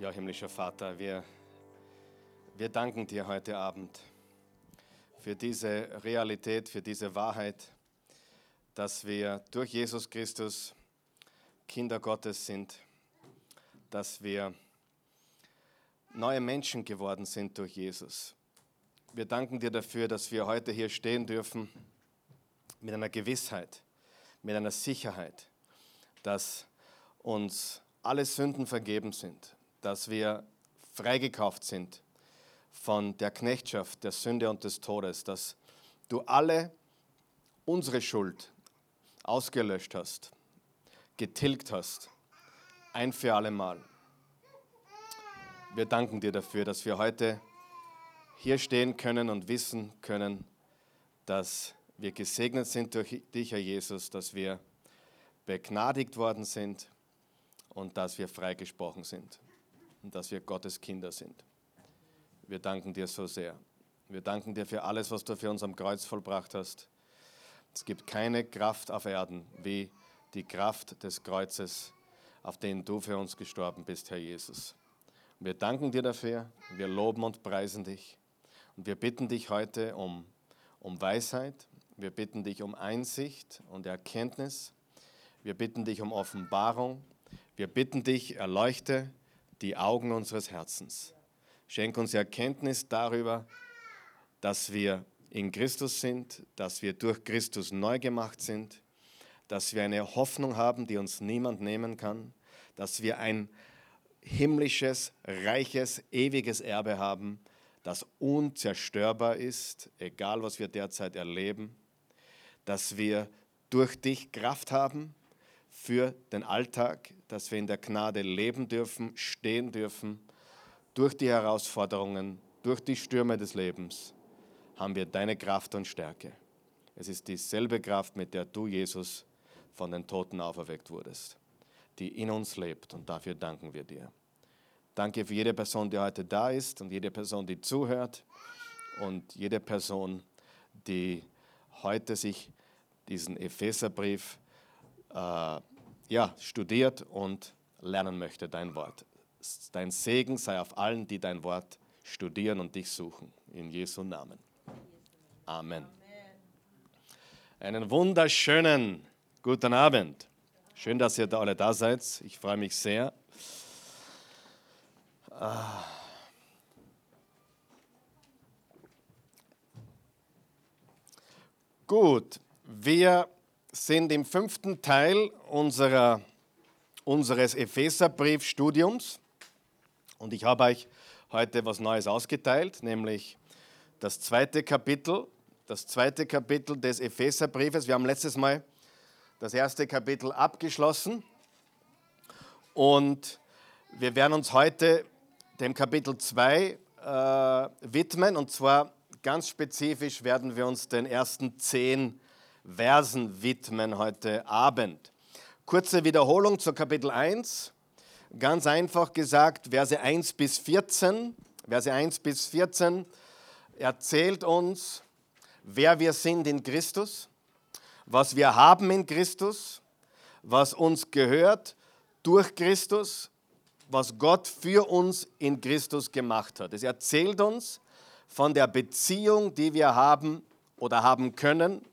Ja, himmlischer Vater, wir, wir danken dir heute Abend für diese Realität, für diese Wahrheit, dass wir durch Jesus Christus Kinder Gottes sind, dass wir neue Menschen geworden sind durch Jesus. Wir danken dir dafür, dass wir heute hier stehen dürfen mit einer Gewissheit, mit einer Sicherheit, dass uns alle Sünden vergeben sind, dass wir freigekauft sind von der Knechtschaft, der Sünde und des Todes, dass du alle unsere Schuld ausgelöscht hast, getilgt hast, ein für alle Mal. Wir danken dir dafür, dass wir heute hier stehen können und wissen können, dass wir gesegnet sind durch dich, Herr Jesus, dass wir begnadigt worden sind und dass wir freigesprochen sind und dass wir Gottes Kinder sind. Wir danken dir so sehr. Wir danken dir für alles, was du für uns am Kreuz vollbracht hast. Es gibt keine Kraft auf Erden wie die Kraft des Kreuzes, auf den du für uns gestorben bist, Herr Jesus. Wir danken dir dafür, wir loben und preisen dich. Und wir bitten dich heute um, um Weisheit, wir bitten dich um Einsicht und Erkenntnis, wir bitten dich um Offenbarung, wir bitten dich, erleuchte die Augen unseres Herzens. Schenk uns Erkenntnis darüber, dass wir in Christus sind, dass wir durch Christus neu gemacht sind, dass wir eine Hoffnung haben, die uns niemand nehmen kann, dass wir ein himmlisches, reiches, ewiges Erbe haben, das unzerstörbar ist, egal was wir derzeit erleben, dass wir durch dich Kraft haben für den Alltag, dass wir in der Gnade leben dürfen, stehen dürfen. Durch die Herausforderungen, durch die Stürme des Lebens haben wir deine Kraft und Stärke. Es ist dieselbe Kraft, mit der du, Jesus, von den Toten auferweckt wurdest, die in uns lebt und dafür danken wir dir. Danke für jede Person, die heute da ist und jede Person, die zuhört und jede Person, die heute sich diesen Epheserbrief äh, ja, studiert und lernen möchte, dein Wort. Dein Segen sei auf allen, die dein Wort studieren und dich suchen. In Jesu Namen. Amen. Einen wunderschönen guten Abend. Schön, dass ihr da alle da seid. Ich freue mich sehr. Ah. Gut, wir sind im fünften Teil unserer, unseres Epheserbriefstudiums. Und ich habe euch heute was Neues ausgeteilt, nämlich das zweite Kapitel, das zweite Kapitel des Epheserbriefes. Wir haben letztes Mal das erste Kapitel abgeschlossen. Und wir werden uns heute dem Kapitel 2 äh, widmen. Und zwar ganz spezifisch werden wir uns den ersten zehn Versen widmen heute Abend. Kurze Wiederholung zu Kapitel 1. Ganz einfach gesagt, Verse 1 bis 14. Verse 1 bis 14 erzählt uns, wer wir sind in Christus, was wir haben in Christus, was uns gehört durch Christus, was Gott für uns in Christus gemacht hat. Es erzählt uns von der Beziehung, die wir haben oder haben können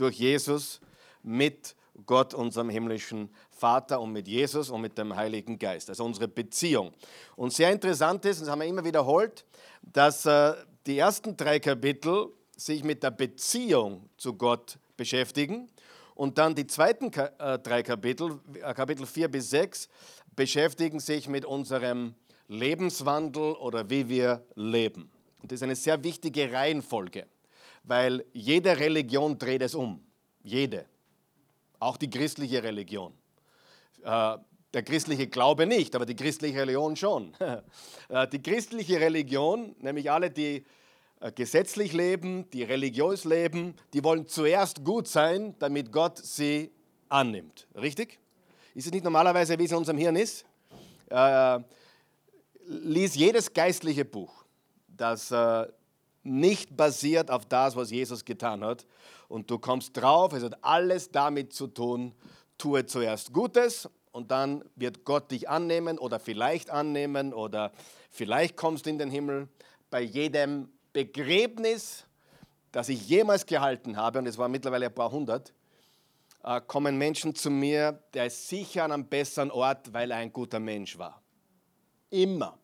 durch Jesus mit Gott, unserem himmlischen Vater und mit Jesus und mit dem Heiligen Geist. Also unsere Beziehung. Und sehr interessant ist, das haben wir immer wiederholt, dass äh, die ersten drei Kapitel sich mit der Beziehung zu Gott beschäftigen und dann die zweiten äh, drei Kapitel, äh, Kapitel 4 bis 6, beschäftigen sich mit unserem Lebenswandel oder wie wir leben. Und das ist eine sehr wichtige Reihenfolge weil jede Religion dreht es um. Jede. Auch die christliche Religion. Äh, der christliche Glaube nicht, aber die christliche Religion schon. Äh, die christliche Religion, nämlich alle, die äh, gesetzlich leben, die religiös leben, die wollen zuerst gut sein, damit Gott sie annimmt. Richtig? Ist es nicht normalerweise, wie es in unserem Hirn ist? Lies jedes geistliche Buch, das nicht basiert auf das, was Jesus getan hat. Und du kommst drauf, es hat alles damit zu tun, tue zuerst Gutes und dann wird Gott dich annehmen oder vielleicht annehmen oder vielleicht kommst du in den Himmel. Bei jedem Begräbnis, das ich jemals gehalten habe, und es waren mittlerweile ein paar hundert, äh, kommen Menschen zu mir, der ist sicher an einem besseren Ort, weil er ein guter Mensch war. Immer.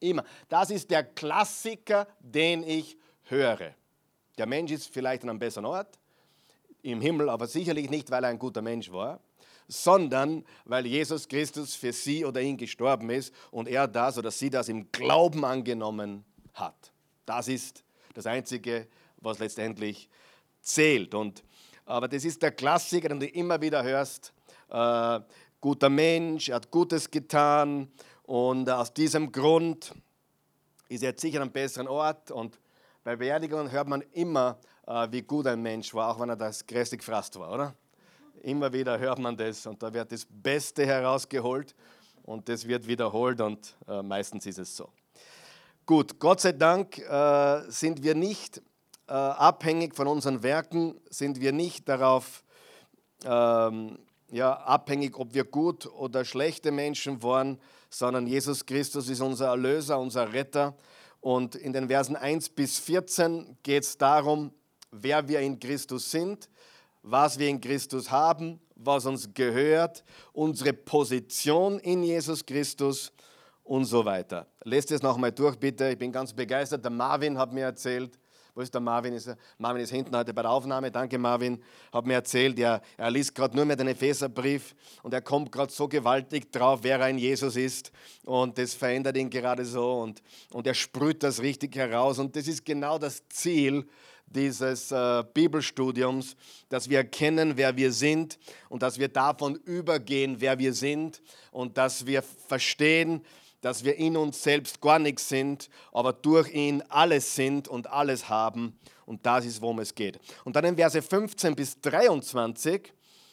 Immer. Das ist der Klassiker, den ich höre. Der Mensch ist vielleicht an einem besseren Ort, im Himmel, aber sicherlich nicht, weil er ein guter Mensch war, sondern weil Jesus Christus für sie oder ihn gestorben ist und er das oder sie das im Glauben angenommen hat. Das ist das Einzige, was letztendlich zählt. Und, aber das ist der Klassiker, den du immer wieder hörst. Äh, guter Mensch, er hat Gutes getan und aus diesem Grund ist er jetzt sicher einem besseren Ort. Und bei Beerdigungen hört man immer, äh, wie gut ein Mensch war, auch wenn er das grässlich gefrasst war, oder? Immer wieder hört man das und da wird das Beste herausgeholt und das wird wiederholt und äh, meistens ist es so. Gut, Gott sei Dank äh, sind wir nicht abhängig von unseren Werken, sind wir nicht darauf ähm, ja, abhängig, ob wir gut oder schlechte Menschen waren, sondern Jesus Christus ist unser Erlöser, unser Retter. Und in den Versen 1 bis 14 geht es darum, wer wir in Christus sind, was wir in Christus haben, was uns gehört, unsere Position in Jesus Christus und so weiter. Lest es nochmal durch, bitte. Ich bin ganz begeistert. Der Marvin hat mir erzählt, wo ist der Marvin? Ist er? Marvin ist hinten heute bei der Aufnahme. Danke, Marvin. Hat mir erzählt, er, er liest gerade nur mehr den Epheserbrief und er kommt gerade so gewaltig drauf, wer er in Jesus ist. Und das verändert ihn gerade so und, und er sprüht das richtig heraus. Und das ist genau das Ziel dieses äh, Bibelstudiums, dass wir erkennen, wer wir sind und dass wir davon übergehen, wer wir sind und dass wir verstehen, dass wir in uns selbst gar nichts sind, aber durch ihn alles sind und alles haben. Und das ist, worum es geht. Und dann in Verse 15 bis 23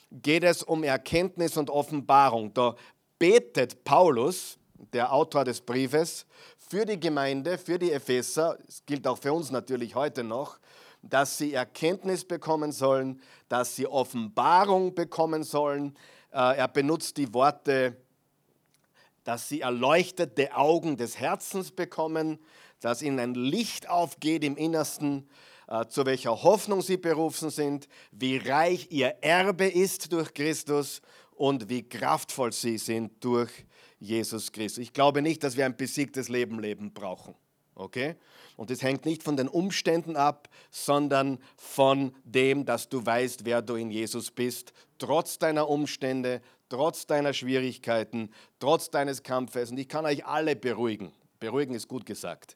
geht es um Erkenntnis und Offenbarung. Da betet Paulus, der Autor des Briefes, für die Gemeinde, für die Epheser, es gilt auch für uns natürlich heute noch, dass sie Erkenntnis bekommen sollen, dass sie Offenbarung bekommen sollen. Äh, er benutzt die Worte dass sie erleuchtete Augen des Herzens bekommen, dass ihnen ein Licht aufgeht im Innersten, äh, zu welcher Hoffnung sie berufen sind, wie reich ihr Erbe ist durch Christus und wie kraftvoll sie sind durch Jesus Christus. Ich glaube nicht, dass wir ein besiegtes Leben leben brauchen. Okay? Und es hängt nicht von den Umständen ab, sondern von dem, dass du weißt, wer du in Jesus bist, trotz deiner Umstände, trotz deiner Schwierigkeiten, trotz deines Kampfes. Und ich kann euch alle beruhigen. Beruhigen ist gut gesagt.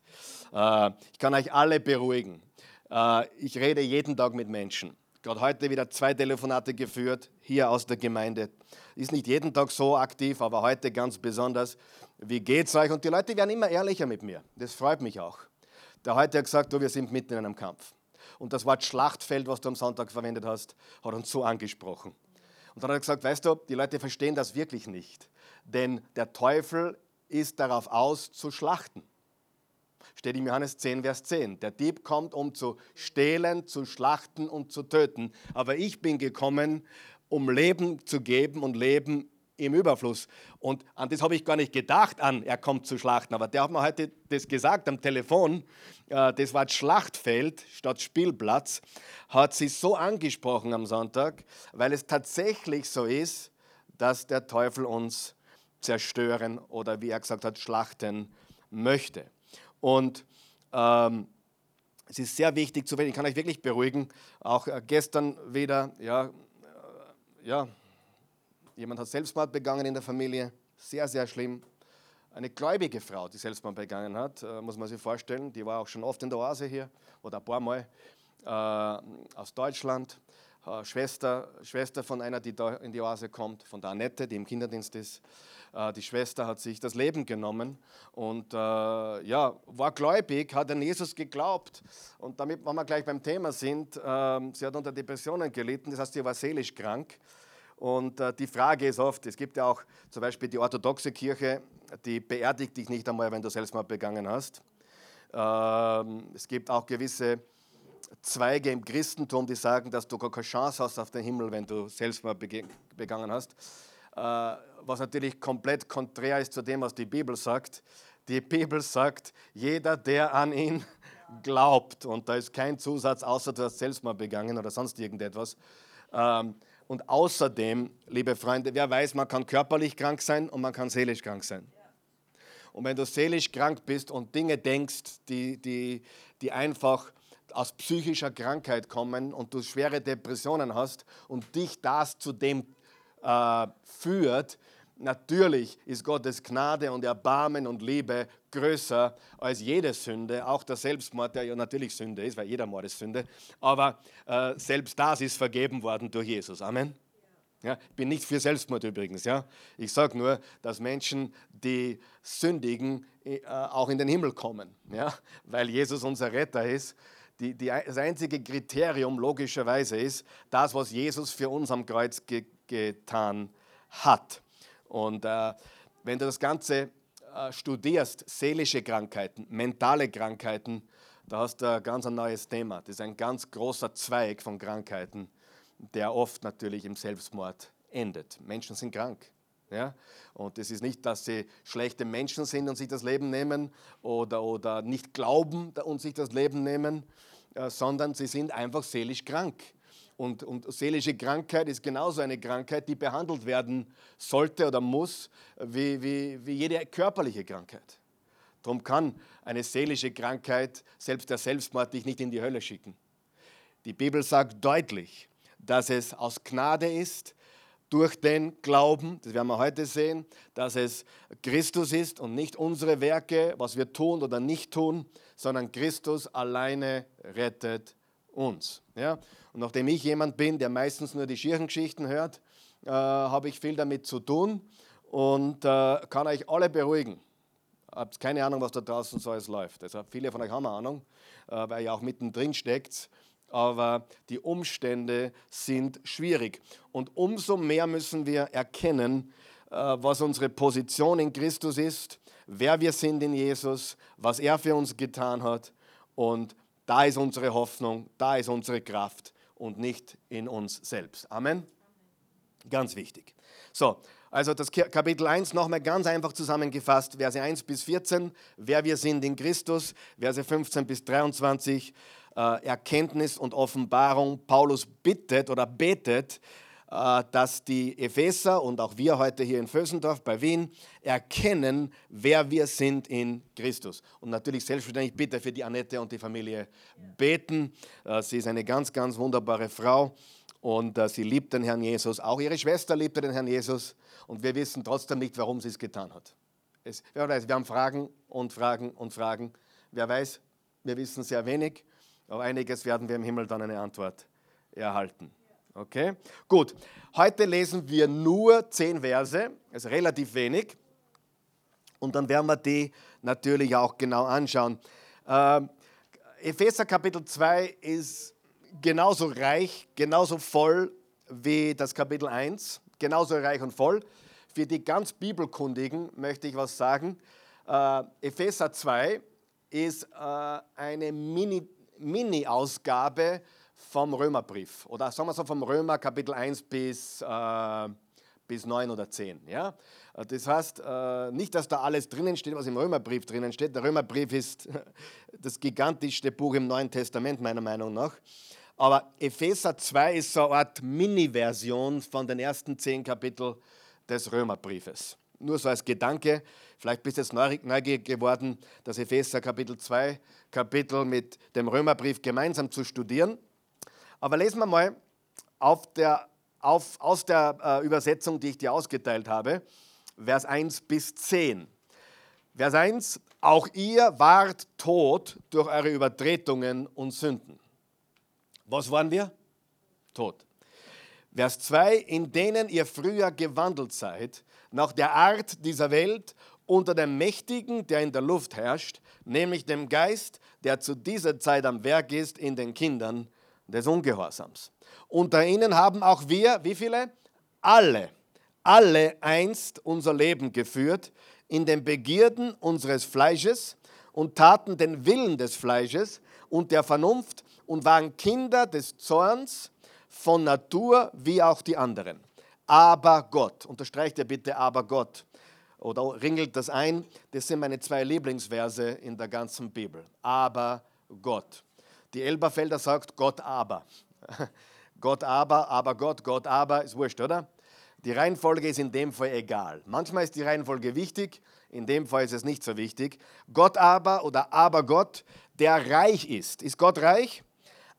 Äh, ich kann euch alle beruhigen. Äh, ich rede jeden Tag mit Menschen. Gerade heute wieder zwei Telefonate geführt, hier aus der Gemeinde. Ist nicht jeden Tag so aktiv, aber heute ganz besonders. Wie geht's euch? Und die Leute werden immer ehrlicher mit mir. Das freut mich auch. Der heute hat gesagt, du, wir sind mitten in einem Kampf. Und das Wort Schlachtfeld, was du am Sonntag verwendet hast, hat uns so angesprochen. Und dann hat er gesagt, weißt du, die Leute verstehen das wirklich nicht. Denn der Teufel ist darauf aus, zu schlachten. Steht im Johannes 10, Vers 10. Der Dieb kommt, um zu stehlen, zu schlachten und zu töten. Aber ich bin gekommen, um Leben zu geben und Leben im Überfluss. Und an das habe ich gar nicht gedacht, an er kommt zu schlachten. Aber der hat mir heute das gesagt am Telefon. Äh, das Wort Schlachtfeld statt Spielplatz hat sie so angesprochen am Sonntag, weil es tatsächlich so ist, dass der Teufel uns zerstören oder wie er gesagt hat, schlachten möchte. Und ähm, es ist sehr wichtig zu wissen, ich kann euch wirklich beruhigen, auch äh, gestern wieder, ja, äh, ja, Jemand hat Selbstmord begangen in der Familie, sehr, sehr schlimm. Eine gläubige Frau, die Selbstmord begangen hat, äh, muss man sich vorstellen, die war auch schon oft in der Oase hier oder ein paar Mal äh, aus Deutschland. Äh, Schwester, Schwester von einer, die da in die Oase kommt, von der Annette, die im Kinderdienst ist. Äh, die Schwester hat sich das Leben genommen und ja, war gläubig, hat an Jesus geglaubt. Und damit, wenn wir gleich beim Thema sind, ähm, sie hat unter Depressionen gelitten, das heißt, sie war seelisch krank. Und äh, die Frage ist oft, es gibt ja auch zum Beispiel die orthodoxe Kirche, die beerdigt dich nicht einmal, wenn du Selbstmord begangen hast. Ähm, es gibt auch gewisse Zweige im Christentum, die sagen, dass du gar keine Chance hast auf den Himmel, wenn du Selbstmord begangen hast. äh, was natürlich komplett konträr ist zu dem, was die Bibel sagt. Die Bibel sagt, jeder, der an ihn glaubt, und da ist kein Zusatz, außer du hast Selbstmord begangen oder sonst irgendetwas. Ähm, und außerdem, liebe Freunde, wer weiß, man kann körperlich krank sein und man kann seelisch krank sein. Und wenn du seelisch krank bist und Dinge denkst, die, die, die einfach aus psychischer Krankheit kommen und du schwere Depressionen hast und dich das zu dem äh, führt, natürlich ist Gottes Gnade und Erbarmen und Liebe größer als jede Sünde, auch der Selbstmord, der ja natürlich Sünde ist, weil jeder Mord ist Sünde, aber äh, selbst das ist vergeben worden durch Jesus. Amen. Ja, ich bin nicht für Selbstmord übrigens. Ja? Ich sage nur, dass Menschen, die sündigen, äh, auch in den Himmel kommen, ja? weil Jesus unser Retter ist. Die, die, das einzige Kriterium logischerweise ist das, was Jesus für uns am Kreuz ge, getan hat. Und äh, wenn du das Ganze äh, studierst, seelische Krankheiten, mentale Krankheiten, da hast du ein ganz neues Thema. Das ist ein ganz großer Zweig von Krankheiten der oft natürlich im Selbstmord endet. Menschen sind krank. Ja? Und es ist nicht, dass sie schlechte Menschen sind und sich das Leben nehmen oder, oder nicht glauben und sich das Leben nehmen, äh, sondern sie sind einfach seelisch krank. Und, und seelische Krankheit ist genauso eine Krankheit, die behandelt werden sollte oder muss, wie, wie, wie jede körperliche Krankheit. Darum kann eine seelische Krankheit, selbst der Selbstmord, dich nicht in die Hölle schicken. Die Bibel sagt deutlich, dass es aus Gnade ist, durch den Glauben, das werden wir heute sehen, dass es Christus ist und nicht unsere Werke, was wir tun oder nicht tun, sondern Christus alleine rettet uns. Ja? Und nachdem ich jemand bin, der meistens nur die Schirchengeschichten hört, äh, habe ich viel damit zu tun und äh, kann euch alle beruhigen. Habt keine Ahnung, was da draußen so alles läuft. Deshalb viele von euch haben eine Ahnung, äh, weil ihr auch mittendrin steckt aber die Umstände sind schwierig. Und umso mehr müssen wir erkennen, äh, was unsere Position in Christus ist, wer wir sind in Jesus, was er für uns getan hat. Und da ist unsere Hoffnung, da ist unsere Kraft und nicht in uns selbst. Amen. Ganz wichtig. So, also das Kapitel 1 nochmal ganz einfach zusammengefasst, Verse 1 bis 14, wer wir sind in Christus, Verse 15 bis 23, äh, Erkenntnis und Offenbarung. Paulus bittet oder betet, dass die Epheser und auch wir heute hier in Vösendorf bei Wien erkennen, wer wir sind in Christus. Und natürlich selbstverständlich bitte für die Annette und die Familie beten. Äh, sie ist eine ganz, ganz wunderbare Frau und sie liebt den Herrn Jesus. Auch ihre Schwester liebte den Herrn Jesus und wir wissen trotzdem nicht, warum sie es getan hat. Es, wer weiß, wir haben Fragen und Fragen und Fragen. Wer weiß, wir wissen sehr wenig. Auf einiges werden wir im Himmel dann eine Antwort erhalten. Okay? Gut. Heute lesen wir nur zehn Verse, also relativ wenig. Und dann werden wir die natürlich auch genau anschauen. Äh, Epheser Kapitel 2 ist genauso reich, genauso voll wie das Kapitel 1, genauso reich und voll. Für die ganz Bibelkundigen möchte ich was sagen. Äh, Epheser 2 ist äh, eine Mini- Mini-Ausgabe vom Römerbrief oder sagen wir so vom Römer Kapitel 1 bis, äh, bis 9 oder 10. Ja? Das heißt, äh, nicht, dass da alles drinnen steht, was im Römerbrief drinnen steht. Der Römerbrief ist das gigantischste Buch im Neuen Testament, meiner Meinung nach. Aber Epheser 2 ist so eine Art Mini-Version von den ersten zehn Kapiteln des Römerbriefes. Nur so als Gedanke, vielleicht bist du jetzt neugierig geworden, das Epheser Kapitel 2 Kapitel mit dem Römerbrief gemeinsam zu studieren. Aber lesen wir mal auf der, auf, aus der äh, Übersetzung, die ich dir ausgeteilt habe, Vers 1 bis 10. Vers 1, auch ihr wart tot durch eure Übertretungen und Sünden. Was waren wir? Tot. Vers 2, in denen ihr früher gewandelt seid, nach der Art dieser Welt, unter dem Mächtigen, der in der Luft herrscht, nämlich dem Geist, der zu dieser Zeit am Werk ist in den Kindern des Ungehorsams. Unter ihnen haben auch wir, wie viele? Alle, alle einst unser Leben geführt in den Begierden unseres Fleisches und taten den Willen des Fleisches und der Vernunft und waren Kinder des Zorns von Natur wie auch die anderen. aber Gott. Unterstreicht ihr bitte aber Gott oder ringelt das ein. Das sind meine zwei Lieblingsverse in der ganzen Bibel. Aber Gott. Die Elberfelder sagt Gott aber. Gott aber, aber Gott, Gott aber, ist wurscht, oder? Die Reihenfolge ist in dem Fall egal. Manchmal ist die Reihenfolge wichtig, in dem Fall ist es nicht so wichtig. Gott aber oder aber Gott, der reich ist. Ist Gott reich?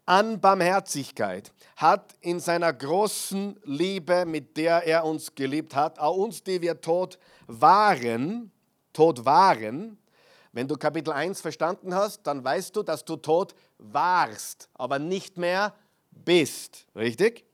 An Barmherzigkeit hat in seiner großen Liebe, mit der er uns geliebt hat, auch uns, die wir tot waren, tot waren, wenn du Kapitel 1 verstanden hast, dann weißt du, dass du tot warst, aber nicht mehr bist. Richtig?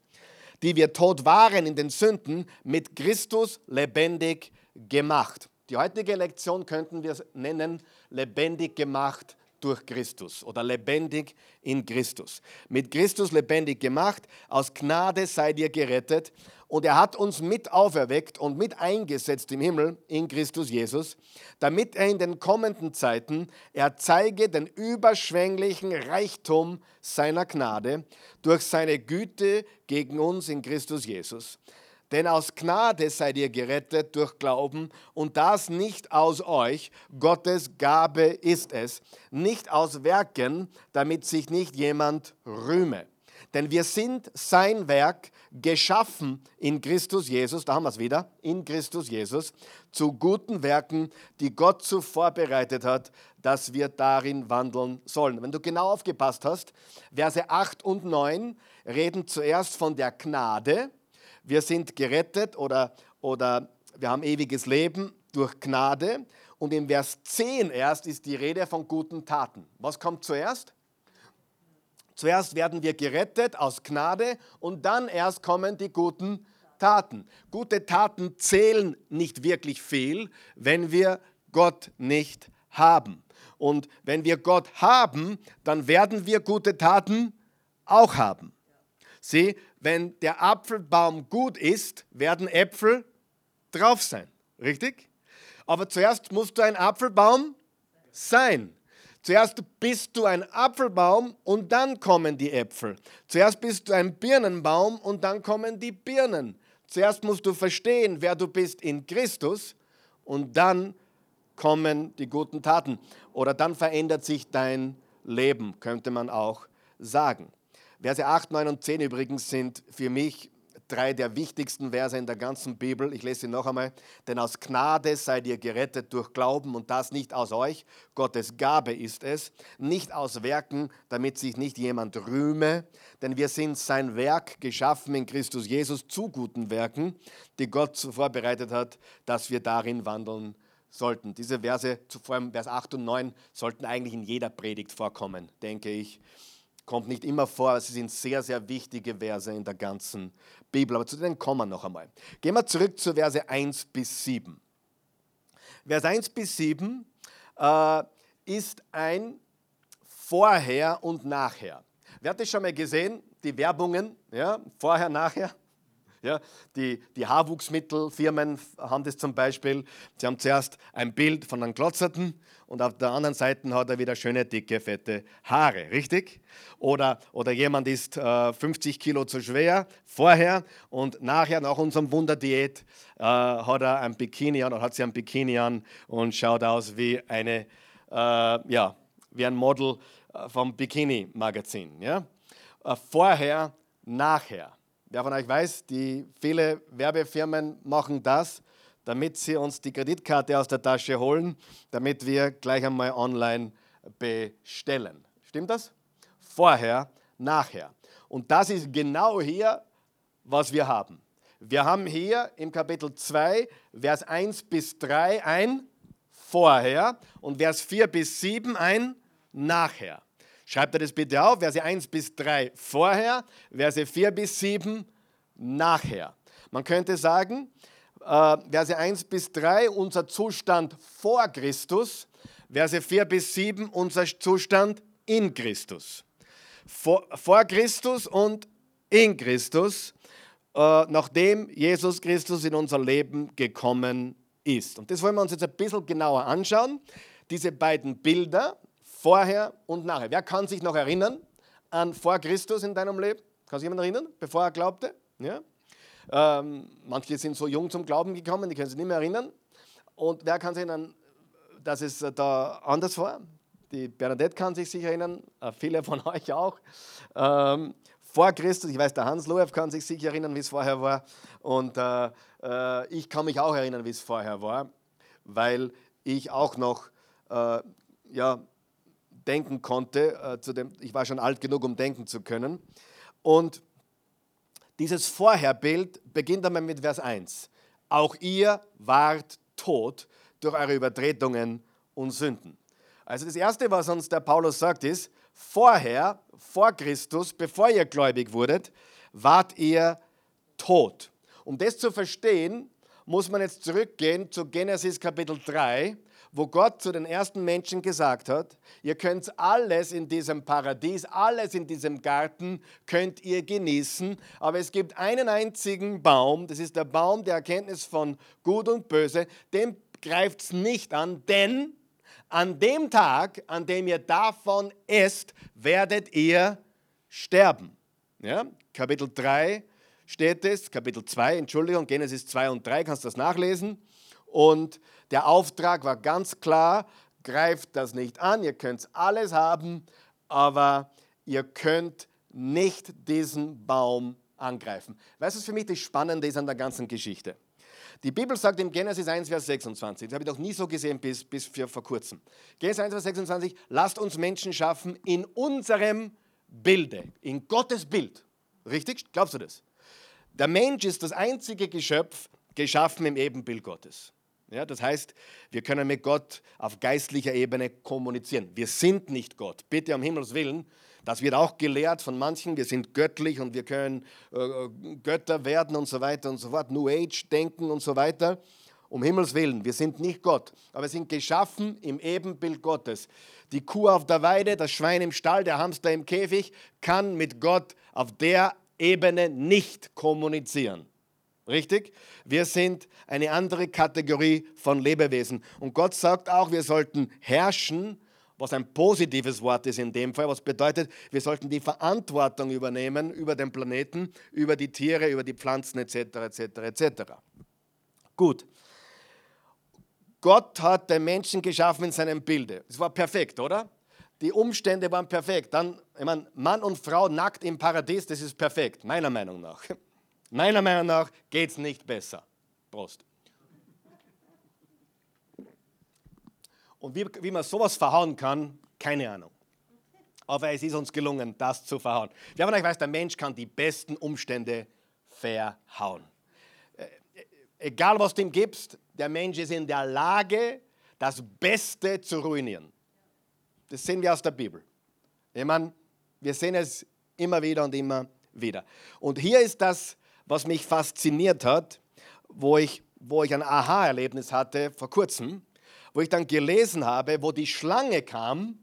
Die wir tot waren in den Sünden, mit Christus lebendig gemacht. Die heutige Lektion könnten wir nennen, lebendig gemacht durch Christus oder lebendig in Christus. Mit Christus lebendig gemacht, aus Gnade seid ihr gerettet und er hat uns mit auferweckt und mit eingesetzt im Himmel in Christus Jesus, damit er in den kommenden Zeiten er zeige den überschwänglichen Reichtum seiner Gnade durch seine Güte gegen uns in Christus Jesus. Denn aus Gnade seid ihr gerettet durch Glauben und das nicht aus euch, Gottes Gabe ist es, nicht aus Werken, damit sich nicht jemand rühme. Denn wir sind sein Werk, geschaffen in Christus Jesus, da haben wir es wieder, in Christus Jesus, zu guten Werken, die Gott zuvor bereitet hat, dass wir darin wandeln sollen. Wenn du genau aufgepasst hast, Verse 8 und 9 reden zuerst von der Gnade, wir sind gerettet oder, oder wir haben ewiges Leben durch Gnade. Und im Vers 10 erst ist die Rede von guten Taten. Was kommt zuerst? Zuerst werden wir gerettet aus Gnade und dann erst kommen die guten Taten. Gute Taten zählen nicht wirklich viel, wenn wir Gott nicht haben. Und wenn wir Gott haben, dann werden wir gute Taten auch haben. Sieh, wenn der Apfelbaum gut ist, werden Äpfel drauf sein. Richtig? Aber zuerst musst du ein Apfelbaum sein. Zuerst bist du ein Apfelbaum und dann kommen die Äpfel. Zuerst bist du ein Birnenbaum und dann kommen die Birnen. Zuerst musst du verstehen, wer du bist in Christus und dann kommen die guten Taten. Oder dann verändert sich dein Leben, könnte man auch sagen. Verse 8, 9 und 10 übrigens sind für mich drei der wichtigsten Verse in der ganzen Bibel. Ich lese sie noch einmal. Denn aus Gnade seid ihr gerettet durch Glauben und das nicht aus euch. Gottes Gabe ist es. Nicht aus Werken, damit sich nicht jemand rühme. Denn wir sind sein Werk geschaffen in Christus Jesus zu guten Werken, die Gott vorbereitet hat, dass wir darin wandeln sollten. Diese Verse, vor allem Vers 8 und 9, sollten eigentlich in jeder Predigt vorkommen, denke ich. Kommt nicht immer vor, sie sind sehr, sehr wichtige Verse in der ganzen Bibel. Aber zu denen kommen wir noch einmal. Gehen wir zurück zu Verse 1 bis 7. Vers 1 bis 7 äh, ist ein Vorher und Nachher. Wer hat das schon mal gesehen? Die Werbungen, ja, vorher, nachher. Ja, die, die Haarwuchsmittelfirmen haben das zum Beispiel. Sie haben zuerst ein Bild von einem Glotzerten und auf der anderen Seite hat er wieder schöne, dicke, fette Haare, richtig? Oder, oder jemand ist äh, 50 Kilo zu schwer vorher und nachher, nach unserem Wunderdiät, äh, hat er ein Bikini an oder hat sie ein Bikini an und schaut aus wie, eine, äh, ja, wie ein Model äh, vom Bikini-Magazin. Ja? Äh, vorher, nachher. Wer von euch weiß, die viele Werbefirmen machen das, damit sie uns die Kreditkarte aus der Tasche holen, damit wir gleich einmal online bestellen. Stimmt das? Vorher, nachher. Und das ist genau hier, was wir haben. Wir haben hier im Kapitel 2, Vers 1 bis 3 ein Vorher und Vers 4 bis 7 ein Nachher. Schreibt ihr das bitte auf, Verse 1 bis 3 vorher, Verse 4 bis 7 nachher. Man könnte sagen, äh, Verse 1 bis 3 unser Zustand vor Christus, Verse 4 bis 7 unser Zustand in Christus. Vor, vor Christus und in Christus, äh, nachdem Jesus Christus in unser Leben gekommen ist. Und das wollen wir uns jetzt ein bisschen genauer anschauen. Diese beiden Bilder, Vorher und nachher. Wer kann sich noch erinnern an vor Christus in deinem Leben? Kann sich jemand erinnern, bevor er glaubte? Ja? Ähm, manche sind so jung zum Glauben gekommen, die können sich nicht mehr erinnern. Und wer kann sich erinnern, dass es da anders war? Die Bernadette kann sich sicher erinnern, äh, viele von euch auch. Ähm, vor Christus, ich weiß, der Hans Loew kann sich sicher erinnern, wie es vorher war. Und äh, äh, ich kann mich auch erinnern, wie es vorher war, weil ich auch noch äh, ja, denken konnte. Äh, zu dem, ich war schon alt genug, um denken zu können. Und dieses Vorherbild beginnt einmal mit Vers 1. Auch ihr wart tot durch eure Übertretungen und Sünden. Also das Erste, was uns der Paulus sagt, ist, vorher, vor Christus, bevor ihr gläubig wurdet, wart ihr tot. Um das zu verstehen, muss man jetzt zurückgehen zu Genesis Kapitel 3 wo Gott zu den ersten Menschen gesagt hat, ihr könnt alles in diesem Paradies, alles in diesem Garten könnt ihr genießen, aber es gibt einen einzigen Baum, das ist der Baum der Erkenntnis von Gut und Böse, dem greift es nicht an, denn an dem Tag, an dem ihr davon esst, werdet ihr sterben. Ja? Kapitel 3 steht es, Kapitel 2, Entschuldigung, Genesis 2 und 3, kannst du das nachlesen. Und der Auftrag war ganz klar, greift das nicht an, ihr könnt alles haben, aber ihr könnt nicht diesen Baum angreifen. Weißt du, was für mich das Spannende ist an der ganzen Geschichte? Die Bibel sagt im Genesis 1, Vers 26, das habe ich doch nie so gesehen bis, bis für, vor kurzem. Genesis 1, Vers 26, lasst uns Menschen schaffen in unserem Bilde, in Gottes Bild. Richtig? Glaubst du das? Der Mensch ist das einzige Geschöpf, geschaffen im Ebenbild Gottes. Ja, das heißt, wir können mit Gott auf geistlicher Ebene kommunizieren. Wir sind nicht Gott. Bitte um Himmels Willen. Das wird auch gelehrt von manchen. Wir sind göttlich und wir können äh, Götter werden und so weiter und so fort. New Age denken und so weiter. Um Himmels Willen, wir sind nicht Gott, aber wir sind geschaffen im Ebenbild Gottes. Die Kuh auf der Weide, das Schwein im Stall, der Hamster im Käfig kann mit Gott auf der Ebene nicht kommunizieren. Richtig? Wir sind eine andere Kategorie von Lebewesen. Und Gott sagt auch, wir sollten herrschen, was ein positives Wort ist in dem Fall, was bedeutet, wir sollten die Verantwortung übernehmen über den Planeten, über die Tiere, über die Pflanzen etc. etc. etc. Gut. Gott hat den Menschen geschaffen in seinem Bilde. Es war perfekt, oder? Die Umstände waren perfekt. Dann, ich meine, Mann und Frau nackt im Paradies, das ist perfekt, meiner Meinung nach. Meiner Meinung nach geht es nicht besser. Prost. Und wie, wie man sowas verhauen kann, keine Ahnung. Aber es ist uns gelungen, das zu verhauen. Ja, aber ich weiß, der Mensch kann die besten Umstände verhauen. Äh, egal was du ihm gibst, der Mensch ist in der Lage, das Beste zu ruinieren. Das sehen wir aus der Bibel. Ich meine, wir sehen es immer wieder und immer wieder. Und hier ist das was mich fasziniert hat, wo ich, wo ich ein Aha-Erlebnis hatte vor kurzem, wo ich dann gelesen habe, wo die Schlange kam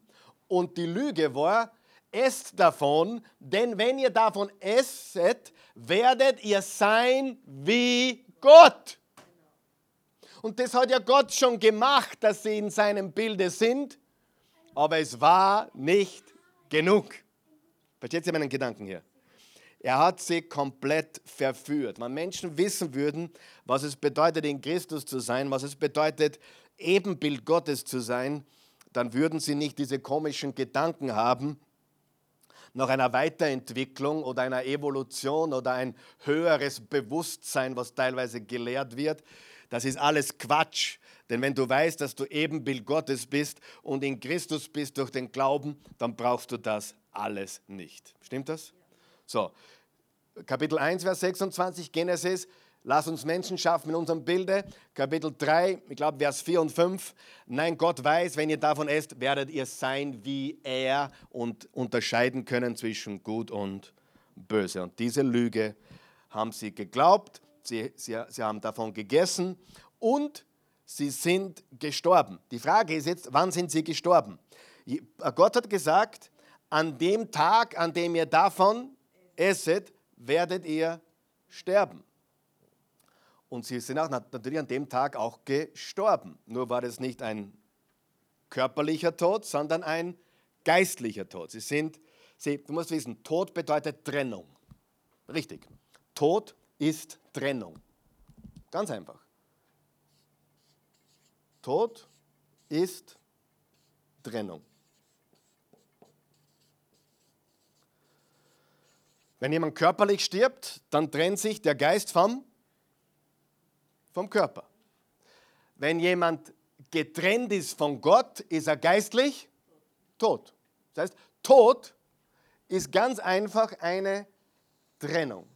und die Lüge war, esst davon, denn wenn ihr davon esset, werdet ihr sein wie Gott. Und das hat ja Gott schon gemacht, dass sie in seinem Bilde sind, aber es war nicht genug. Versteht ihr meinen Gedanken hier? Er hat sie komplett verführt. Wenn Menschen wissen würden, was es bedeutet, in Christus zu sein, was es bedeutet, Ebenbild Gottes zu sein, dann würden sie nicht diese komischen Gedanken haben nach einer Weiterentwicklung oder einer Evolution oder ein höheres Bewusstsein, was teilweise gelehrt wird. Das ist alles Quatsch. Denn wenn du weißt, dass du Ebenbild Gottes bist und in Christus bist durch den Glauben, dann brauchst du das alles nicht. Stimmt das? So, Kapitel 1, Vers 26, Genesis, lass uns Menschen schaffen in unserem Bilde. Kapitel 3, ich glaube Vers 4 und 5, nein, Gott weiß, wenn ihr davon esst, werdet ihr sein wie er und unterscheiden können zwischen gut und böse. Und diese Lüge haben sie geglaubt, sie, sie, sie haben davon gegessen und sie sind gestorben. Die Frage ist jetzt, wann sind sie gestorben? Gott hat gesagt, an dem Tag, an dem ihr davon esset, werdet ihr sterben. Und sie sind auch natürlich an dem Tag auch gestorben. Nur war das nicht ein körperlicher Tod, sondern ein geistlicher Tod. Sie sind, sie, du musst wissen, Tod bedeutet Trennung. Richtig. Tod ist Trennung. Ganz einfach. Tod ist Trennung. Wenn jemand körperlich stirbt, dann trennt sich der Geist vom, vom Körper. Wenn jemand getrennt ist von Gott, ist er geistlich tot. Das heißt, Tod ist ganz einfach eine Trennung.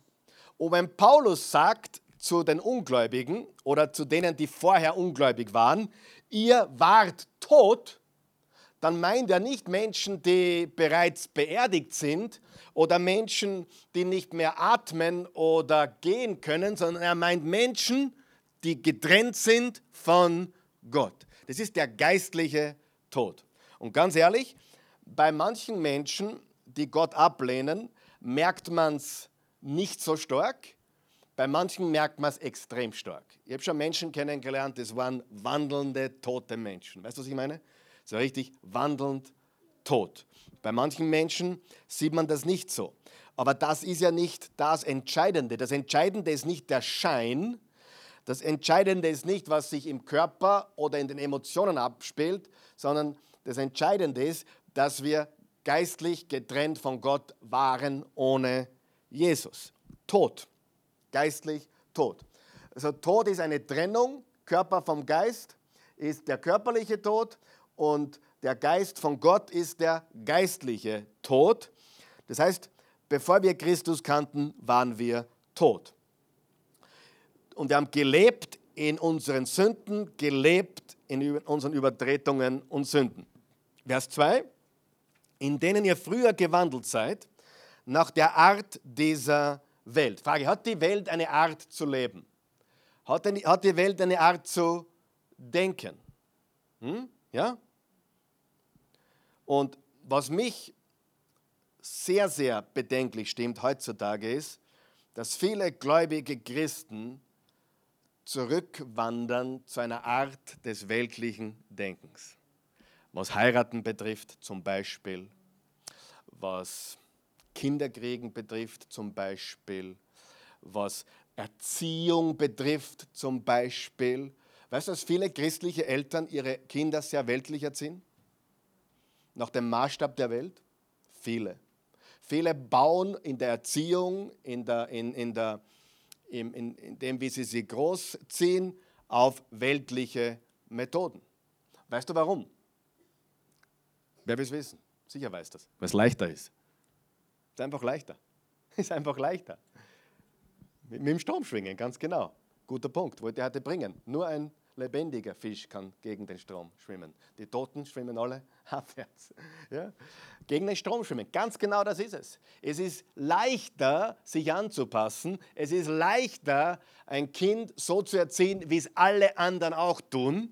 Und wenn Paulus sagt zu den Ungläubigen oder zu denen, die vorher ungläubig waren, ihr wart tot, dann meint er nicht Menschen, die bereits beerdigt sind oder Menschen, die nicht mehr atmen oder gehen können, sondern er meint Menschen, die getrennt sind von Gott. Das ist der geistliche Tod. Und ganz ehrlich, bei manchen Menschen, die Gott ablehnen, merkt man es nicht so stark. Bei manchen merkt man es extrem stark. Ich habe schon Menschen kennengelernt, das waren wandelnde, tote Menschen. Weißt du, was ich meine? So richtig wandelnd tot. Bei manchen Menschen sieht man das nicht so. Aber das ist ja nicht das Entscheidende. Das Entscheidende ist nicht der Schein. Das Entscheidende ist nicht, was sich im Körper oder in den Emotionen abspielt, sondern das Entscheidende ist, dass wir geistlich getrennt von Gott waren ohne Jesus. Tod. Geistlich tot. Also Tod ist eine Trennung, Körper vom Geist ist der körperliche Tod und der Geist von Gott ist der geistliche Tod. Das heißt, bevor wir Christus kannten, waren wir tot. Und wir haben gelebt in unseren Sünden, gelebt in unseren Übertretungen und Sünden. Vers 2, in denen ihr früher gewandelt seid, nach der Art dieser Welt. Frage, hat die Welt eine Art zu leben? Hat die Welt eine Art zu denken? Hm? Ja? Und was mich sehr, sehr bedenklich stimmt heutzutage ist, dass viele gläubige Christen zurückwandern zu einer Art des weltlichen Denkens. Was Heiraten betrifft zum Beispiel, was Kinderkriegen betrifft zum Beispiel, was Erziehung betrifft zum Beispiel, Weißt du, dass viele christliche Eltern ihre Kinder sehr weltlich erziehen? Nach dem Maßstab der Welt? Viele. Viele bauen in der Erziehung, in, der, in, in, der, in, in, in dem, wie sie sie großziehen, auf weltliche Methoden. Weißt du warum? Wer will es wissen? Sicher weiß das. Weil es leichter ist. Ist einfach leichter. Ist einfach leichter. Mit, mit dem Strom schwingen, ganz genau. Guter Punkt, wollte ich heute bringen. Nur ein lebendiger Fisch kann gegen den Strom schwimmen. Die Toten schwimmen alle abwärts. Ja? Gegen den Strom schwimmen. Ganz genau das ist es. Es ist leichter, sich anzupassen. Es ist leichter, ein Kind so zu erziehen, wie es alle anderen auch tun.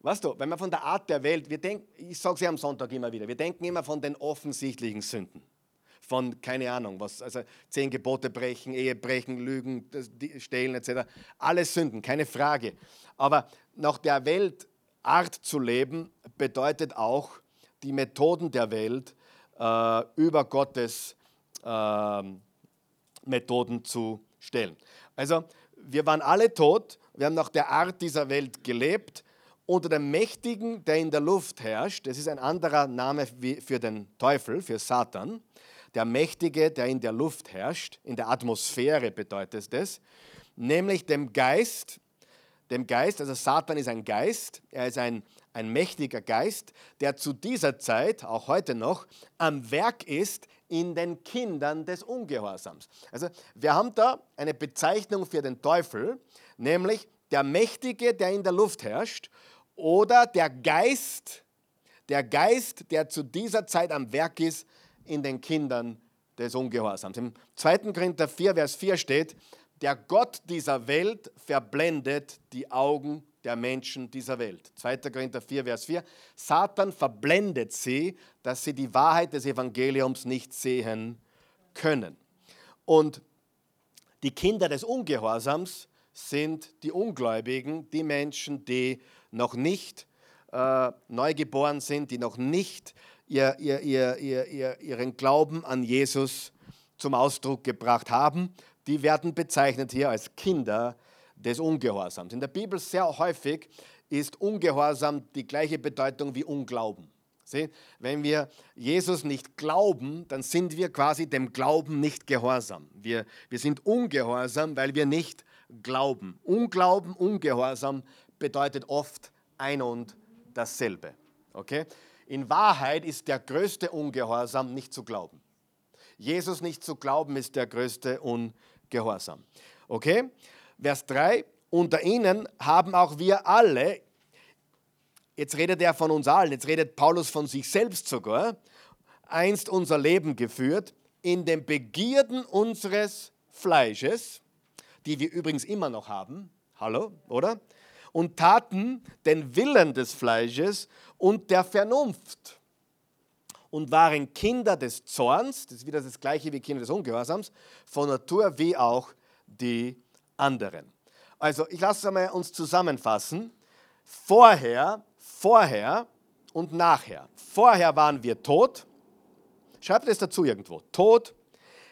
Weißt du, wenn man von der Art der Welt, wir denken, ich sage es ja am Sonntag immer wieder, wir denken immer von den offensichtlichen Sünden von, keine Ahnung, was, also zehn Gebote brechen, Ehe brechen, Lügen, stehlen etc. Alles Sünden, keine Frage. Aber nach der Weltart zu leben bedeutet auch, die Methoden der Welt äh, über Gottes äh, Methoden zu stellen. Also wir waren alle tot, wir haben nach der Art dieser Welt gelebt, unter dem Mächtigen, der in der Luft herrscht. Das ist ein anderer Name für den Teufel, für Satan der Mächtige, der in der Luft herrscht, in der Atmosphäre bedeutet es, nämlich dem Geist, dem Geist, also Satan ist ein Geist, er ist ein, ein mächtiger Geist, der zu dieser Zeit, auch heute noch, am Werk ist in den Kindern des Ungehorsams. Also wir haben da eine Bezeichnung für den Teufel, nämlich der Mächtige, der in der Luft herrscht, oder der Geist, der Geist, der zu dieser Zeit am Werk ist in den Kindern des Ungehorsams. Im 2. Korinther 4, Vers 4 steht, der Gott dieser Welt verblendet die Augen der Menschen dieser Welt. 2. Korinther 4, Vers 4. Satan verblendet sie, dass sie die Wahrheit des Evangeliums nicht sehen können. Und die Kinder des Ungehorsams sind die Ungläubigen, die Menschen, die noch nicht äh, neugeboren sind, die noch nicht ihr, ihr, ihr, ihren Glauben an Jesus zum Ausdruck gebracht haben, die werden bezeichnet hier als Kinder des Ungehorsams. In der Bibel sehr häufig ist Ungehorsam die gleiche Bedeutung wie Unglauben. Sie, wenn wir Jesus nicht glauben, dann sind wir quasi dem Glauben nicht gehorsam. Wir, wir sind ungehorsam, weil wir nicht glauben. Unglauben, Ungehorsam bedeutet oft ein und dasselbe. Okay? In Wahrheit ist der größte Ungehorsam nicht zu glauben. Jesus nicht zu glauben ist der größte Ungehorsam. Okay? Vers 3. Unter ihnen haben auch wir alle Jetzt redet er von uns allen, jetzt redet Paulus von sich selbst sogar, einst unser Leben geführt in den Begierden unseres Fleisches, die wir übrigens immer noch haben, hallo, oder? Und taten den Willen des Fleisches und der Vernunft und waren Kinder des Zorns, das ist wieder das gleiche wie Kinder des Ungehorsams, von Natur wie auch die anderen. Also ich lasse uns zusammenfassen. Vorher vorher und nachher. Vorher waren wir tot. Schreibt es dazu irgendwo. Tot.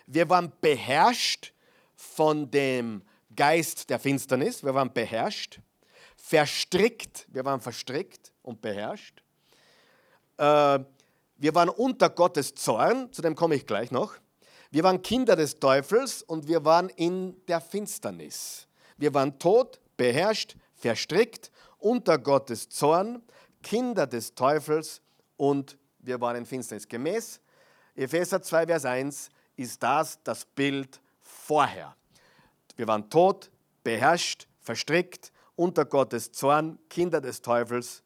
Wir waren beherrscht von dem Geist der Finsternis. Wir waren beherrscht. Verstrickt. Wir waren verstrickt und beherrscht. Äh, wir waren unter Gottes Zorn. Zu dem komme ich gleich noch. Wir waren Kinder des Teufels und wir waren in der Finsternis. Wir waren tot, beherrscht, verstrickt, unter Gottes Zorn, Kinder des Teufels und wir waren in Finsternis. Gemäß Epheser 2, Vers 1 ist das das Bild vorher. Wir waren tot, beherrscht, verstrickt, unter Gottes Zorn, Kinder des Teufels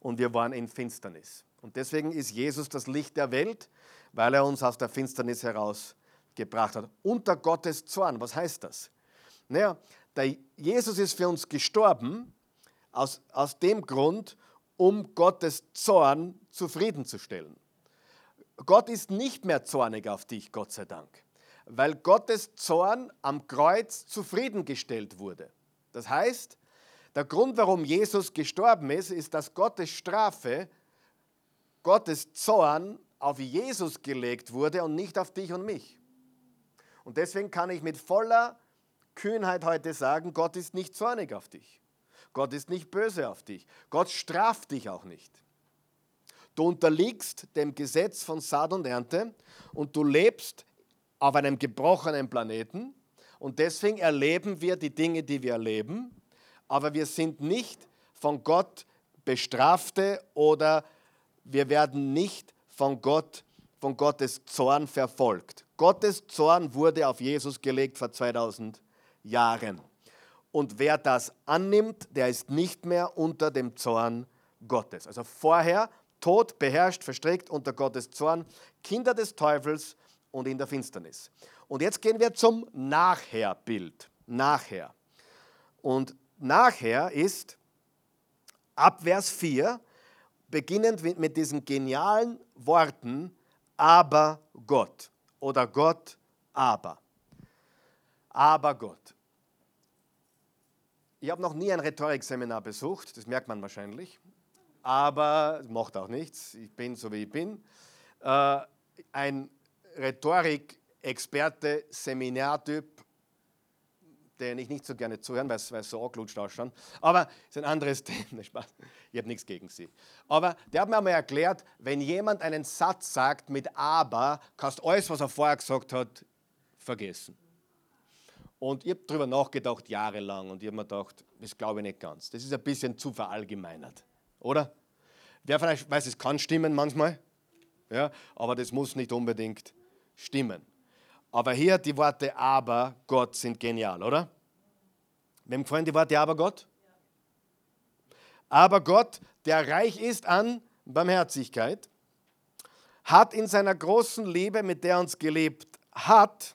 und wir waren in Finsternis. Und deswegen ist Jesus das Licht der Welt, weil er uns aus der Finsternis herausgebracht hat. Unter Gottes Zorn, was heißt das? Naja, der Jesus ist für uns gestorben, aus, aus dem Grund, um Gottes Zorn zufriedenzustellen. Gott ist nicht mehr zornig auf dich, Gott sei Dank, weil Gottes Zorn am Kreuz zufriedengestellt wurde. Das heißt, der Grund, warum Jesus gestorben ist, ist, dass Gottes Strafe, Gottes Zorn auf Jesus gelegt wurde und nicht auf dich und mich. Und deswegen kann ich mit voller Kühnheit heute sagen, Gott ist nicht zornig auf dich. Gott ist nicht böse auf dich. Gott straft dich auch nicht. Du unterliegst dem Gesetz von Saat und Ernte und du lebst auf einem gebrochenen Planeten und deswegen erleben wir die Dinge, die wir erleben, aber wir sind nicht von Gott bestrafte oder wir werden nicht von Gott von Gottes Zorn verfolgt. Gottes Zorn wurde auf Jesus gelegt vor 2000 Jahren. Und wer das annimmt, der ist nicht mehr unter dem Zorn Gottes. Also vorher tot, beherrscht, verstrickt unter Gottes Zorn, Kinder des Teufels und in der Finsternis. Und jetzt gehen wir zum Nachherbild. Nachher. Und nachher ist ab Vers 4, beginnend mit diesen genialen Worten, aber Gott oder Gott aber. Aber Gott. Ich habe noch nie ein Rhetorikseminar besucht, das merkt man wahrscheinlich, aber macht auch nichts, ich bin so wie ich bin. Äh, ein Rhetorik-Experte, Seminartyp, den ich nicht so gerne zuhören, weil es so anglutscht ausschaut. Aber es ist ein anderes Thema. Ich habe nichts gegen sie. Aber der hat mir einmal erklärt, wenn jemand einen Satz sagt mit aber, kannst du alles, was er vorher gesagt hat, vergessen. Und ich habe darüber nachgedacht jahrelang und ich habe mir gedacht, das glaube ich nicht ganz. Das ist ein bisschen zu verallgemeinert, oder? Wer vielleicht weiß, es kann stimmen manchmal, ja, aber das muss nicht unbedingt stimmen. Aber hier die Worte aber Gott sind genial, oder? Wem gefallen die Worte aber Gott? Aber Gott, der reich ist an Barmherzigkeit, hat in seiner großen Liebe, mit der er uns gelebt hat,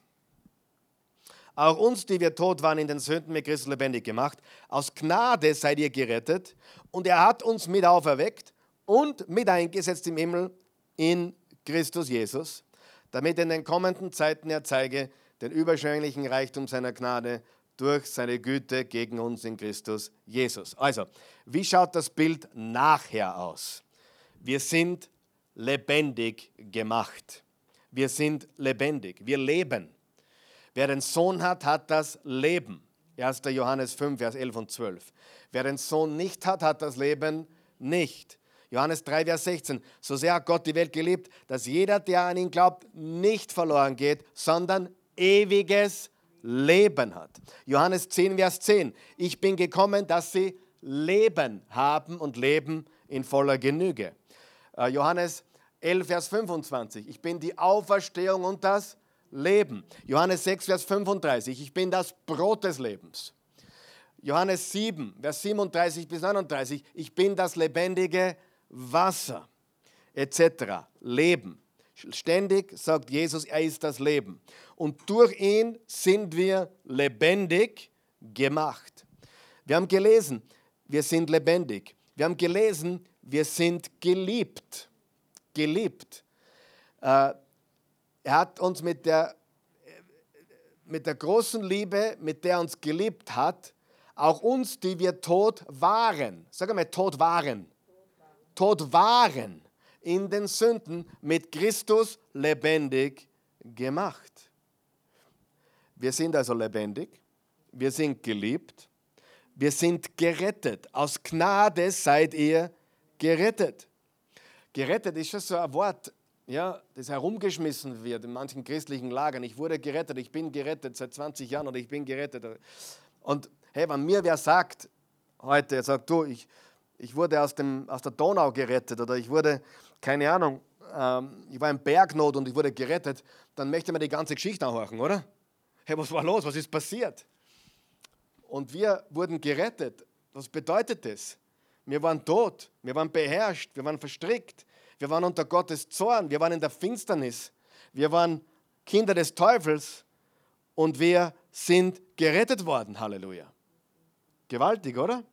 auch uns, die wir tot waren in den Sünden, mit Christus lebendig gemacht. Aus Gnade seid ihr gerettet und er hat uns mit auferweckt und mit eingesetzt im Himmel in Christus Jesus, damit in den kommenden Zeiten er zeige den überschwänglichen Reichtum seiner Gnade durch seine Güte gegen uns in Christus Jesus. Also, wie schaut das Bild nachher aus? Wir sind lebendig gemacht. Wir sind lebendig. Wir leben. Wer den Sohn hat, hat das Leben. 1. Johannes 5, Vers 11 und 12. Wer den Sohn nicht hat, hat das Leben nicht. Johannes 3, Vers 16. So sehr hat Gott die Welt geliebt, dass jeder, der an ihn glaubt, nicht verloren geht, sondern ewiges Leben hat. Johannes 10, Vers 10. Ich bin gekommen, dass sie Leben haben und leben in voller Genüge. Äh, Johannes 11, Vers 25. Ich bin die Auferstehung und das Leben. Johannes 6, Vers 35. Ich bin das Brot des Lebens. Johannes 7, Vers 37 bis 39. Ich bin das lebendige Wasser. Etc. Leben. Ständig sagt Jesus, er ist das Leben. Und durch ihn sind wir lebendig gemacht. Wir haben gelesen, wir sind lebendig. Wir haben gelesen, wir sind geliebt. Geliebt. Äh, er hat uns mit der, mit der großen Liebe, mit der er uns geliebt hat, auch uns, die wir tot waren, sag mal tot waren, tot waren in den Sünden, mit Christus lebendig gemacht. Wir sind also lebendig, wir sind geliebt, wir sind gerettet. Aus Gnade seid ihr gerettet. Gerettet ist schon so ein Wort, ja, das herumgeschmissen wird in manchen christlichen Lagern. Ich wurde gerettet, ich bin gerettet seit 20 Jahren oder ich bin gerettet. Und hey, wenn mir wer sagt, heute, er sagt, du, ich, ich wurde aus, dem, aus der Donau gerettet oder ich wurde, keine Ahnung, ähm, ich war in Bergnot und ich wurde gerettet, dann möchte man die ganze Geschichte anhören, oder? Hey, was war los? Was ist passiert? Und wir wurden gerettet. Was bedeutet das? Wir waren tot, wir waren beherrscht, wir waren verstrickt, wir waren unter Gottes Zorn, wir waren in der Finsternis, wir waren Kinder des Teufels und wir sind gerettet worden. Halleluja. Gewaltig, oder?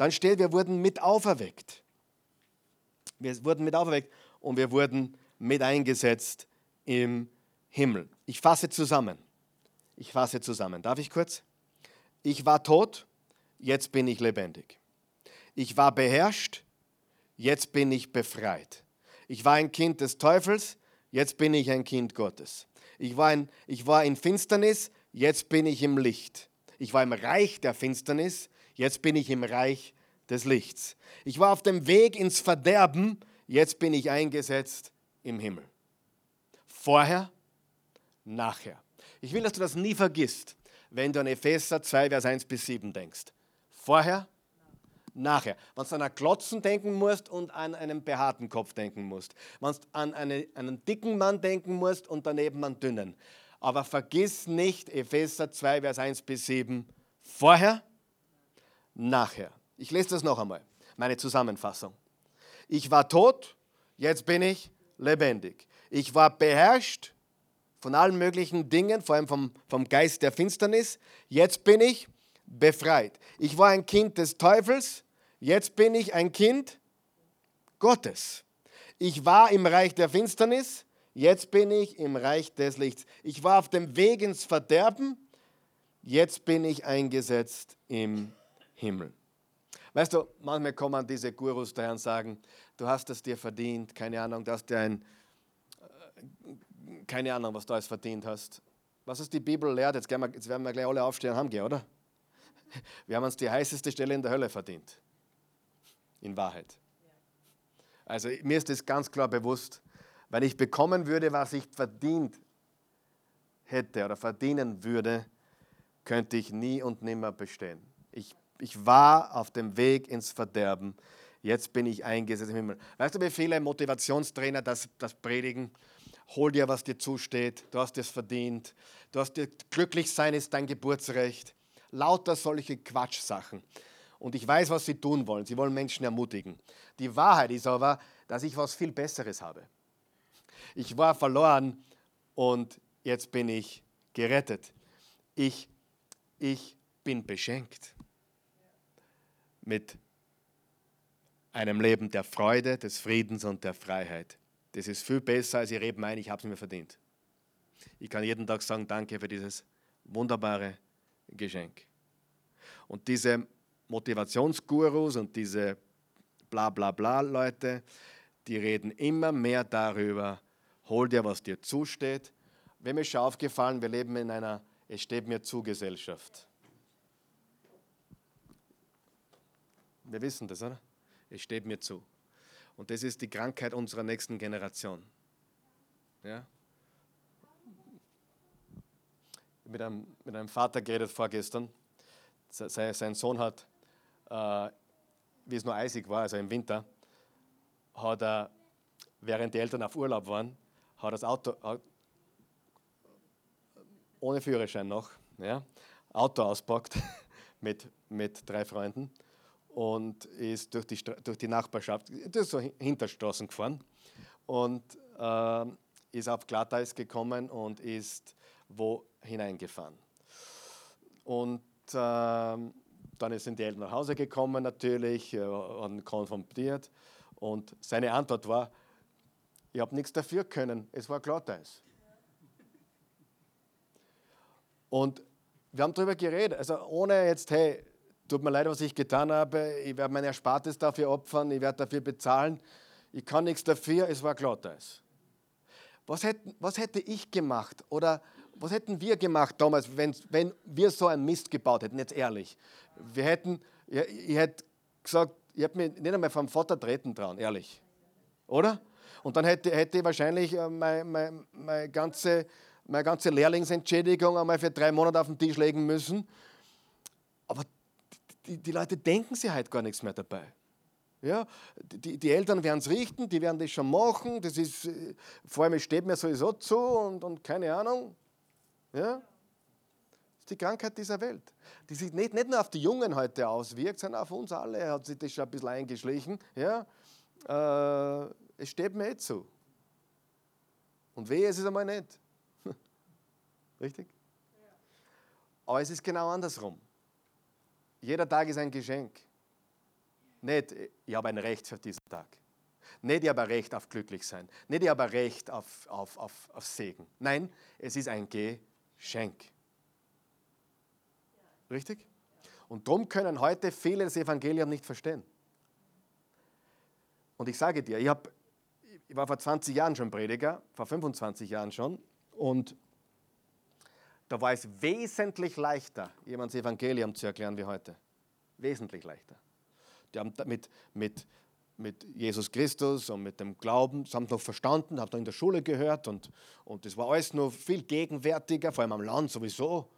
Dann steht, wir wurden mit auferweckt. Wir wurden mit auferweckt und wir wurden mit eingesetzt im Himmel. Ich fasse zusammen. Ich fasse zusammen. Darf ich kurz? Ich war tot, jetzt bin ich lebendig. Ich war beherrscht, jetzt bin ich befreit. Ich war ein Kind des Teufels, jetzt bin ich ein Kind Gottes. Ich war, in, ich war in Finsternis, jetzt bin ich im Licht. Ich war im Reich der Finsternis, jetzt bin ich im Reich des Lichts. Ich war auf dem Weg ins Verderben, jetzt bin ich eingesetzt im Himmel. Vorher, nachher. Ich will, dass du das nie vergisst, wenn du an Epheser 2, Vers 1 bis 7 denkst. Vorher, nachher. Wenn du an einen Klotzen denken musst und an einen behaarten Kopf denken musst. Wenn du an eine, einen dicken Mann denken musst und daneben einen dünnen. Aber vergiss nicht Epheser 2, Vers 1 bis 7. Vorher, nachher. Ich lese das noch einmal, meine Zusammenfassung. Ich war tot, jetzt bin ich lebendig. Ich war beherrscht von allen möglichen Dingen, vor allem vom, vom Geist der Finsternis. Jetzt bin ich befreit. Ich war ein Kind des Teufels, jetzt bin ich ein Kind Gottes. Ich war im Reich der Finsternis, jetzt bin ich im Reich des Lichts. Ich war auf dem Weg ins Verderben, jetzt bin ich eingesetzt im Himmel. Weißt du, manchmal kommen diese Gurus daher und sagen, du hast es dir verdient, keine Ahnung, dass dir ein, äh, keine Ahnung, was du alles verdient hast. Was ist die Bibel lehrt, jetzt, wir, jetzt werden wir gleich alle aufstehen und heimgehen, oder? Wir haben uns die heißeste Stelle in der Hölle verdient. In Wahrheit. Also mir ist es ganz klar bewusst, wenn ich bekommen würde, was ich verdient hätte oder verdienen würde, könnte ich nie und nimmer bestehen. Ich, ich war auf dem Weg ins Verderben. Jetzt bin ich eingesetzt im Himmel. Weißt du, wie viele Motivationstrainer das, das predigen? Hol dir, was dir zusteht. Du hast es verdient. Du hast dir, glücklich sein ist dein Geburtsrecht. Lauter solche Quatschsachen. Und ich weiß, was sie tun wollen. Sie wollen Menschen ermutigen. Die Wahrheit ist aber, dass ich was viel Besseres habe. Ich war verloren und jetzt bin ich gerettet. Ich, ich bin beschenkt mit einem Leben der Freude, des Friedens und der Freiheit. Das ist viel besser, als ich reden meine, ich habe es mir verdient. Ich kann jeden Tag sagen, danke für dieses wunderbare Geschenk. Und diese Motivationsgurus und diese bla bla bla Leute, die reden immer mehr darüber, hol dir, was dir zusteht, wem ist schon aufgefallen, wir leben in einer Es steht mir zu Gesellschaft. Wir wissen das, oder? Es steht mir zu. Und das ist die Krankheit unserer nächsten Generation. Ja? Mit einem, mit einem Vater geredet vorgestern. Sein Sohn hat, äh, wie es nur eisig war, also im Winter, hat er, während die Eltern auf Urlaub waren, hat das Auto, ohne Führerschein noch, ja, Auto auspackt mit, mit drei Freunden und ist durch die, durch die Nachbarschaft, das ist so Hinterstraßen gefahren und äh, ist auf Glatteis gekommen und ist wo hineingefahren. Und äh, dann sind die Eltern nach Hause gekommen natürlich, äh, und konfrontiert und seine Antwort war, ich habe nichts dafür können, es war Glatteis. Und wir haben darüber geredet, also ohne jetzt, hey, tut mir leid, was ich getan habe, ich werde mein Erspartes dafür opfern, ich werde dafür bezahlen, ich kann nichts dafür, es war Glatteis. Was, hätten, was hätte ich gemacht oder was hätten wir gemacht damals, wenn, wenn wir so einen Mist gebaut hätten, jetzt ehrlich? Wir hätten, ich, ich hätte gesagt, ich hätte mich nicht einmal vom Vater treten trauen, ehrlich. Oder? Und dann hätte, hätte ich wahrscheinlich meine, meine, meine ganze meine ganze Lehrlingsentschädigung einmal für drei Monate auf den Tisch legen müssen. Aber die, die Leute denken sich halt gar nichts mehr dabei. Ja, die, die Eltern werden es richten, die werden das schon machen, das ist, äh, vor allem steht mir sowieso zu und, und keine Ahnung. Ja? Das ist die Krankheit dieser Welt, die sich nicht, nicht nur auf die Jungen heute auswirkt, sondern auf uns alle hat sich das schon ein bisschen eingeschlichen. Ja? Äh, es steht mir eh zu. Und wehe, es ist einmal nicht. Richtig? Aber es ist genau andersrum. Jeder Tag ist ein Geschenk. Nicht, ich habe ein Recht für diesen Tag. Nicht, ich habe ein Recht auf Glücklichsein. Nicht, ich habe ein Recht auf, auf, auf, auf Segen. Nein, es ist ein Geschenk. Richtig? Und darum können heute viele das Evangelium nicht verstehen. Und ich sage dir, ich, hab, ich war vor 20 Jahren schon Prediger, vor 25 Jahren schon. Und da war es wesentlich leichter, jemand das Evangelium zu erklären wie heute. Wesentlich leichter. Die haben mit, mit, mit Jesus Christus und mit dem Glauben, das haben sie noch verstanden, haben da in der Schule gehört und, und das war alles noch viel gegenwärtiger, vor allem am Land sowieso.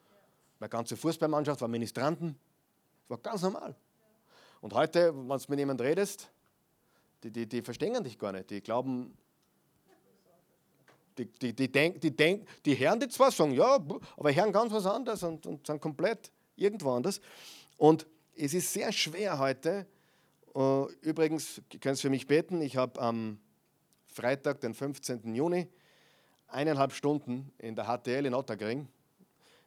Meine ganze Fußballmannschaft war Ministranten. Das war ganz normal. Und heute, wenn du mit jemandem redest, die, die, die verstehen dich gar nicht. Die glauben, die, die, die, denk, die, denk, die hören die zwar, sagen ja, aber hören ganz was anderes und, und sind komplett irgendwo anders. Und es ist sehr schwer heute. Uh, übrigens, ihr könnt für mich beten, ich habe am Freitag, den 15. Juni, eineinhalb Stunden in der HTL in Ottergring,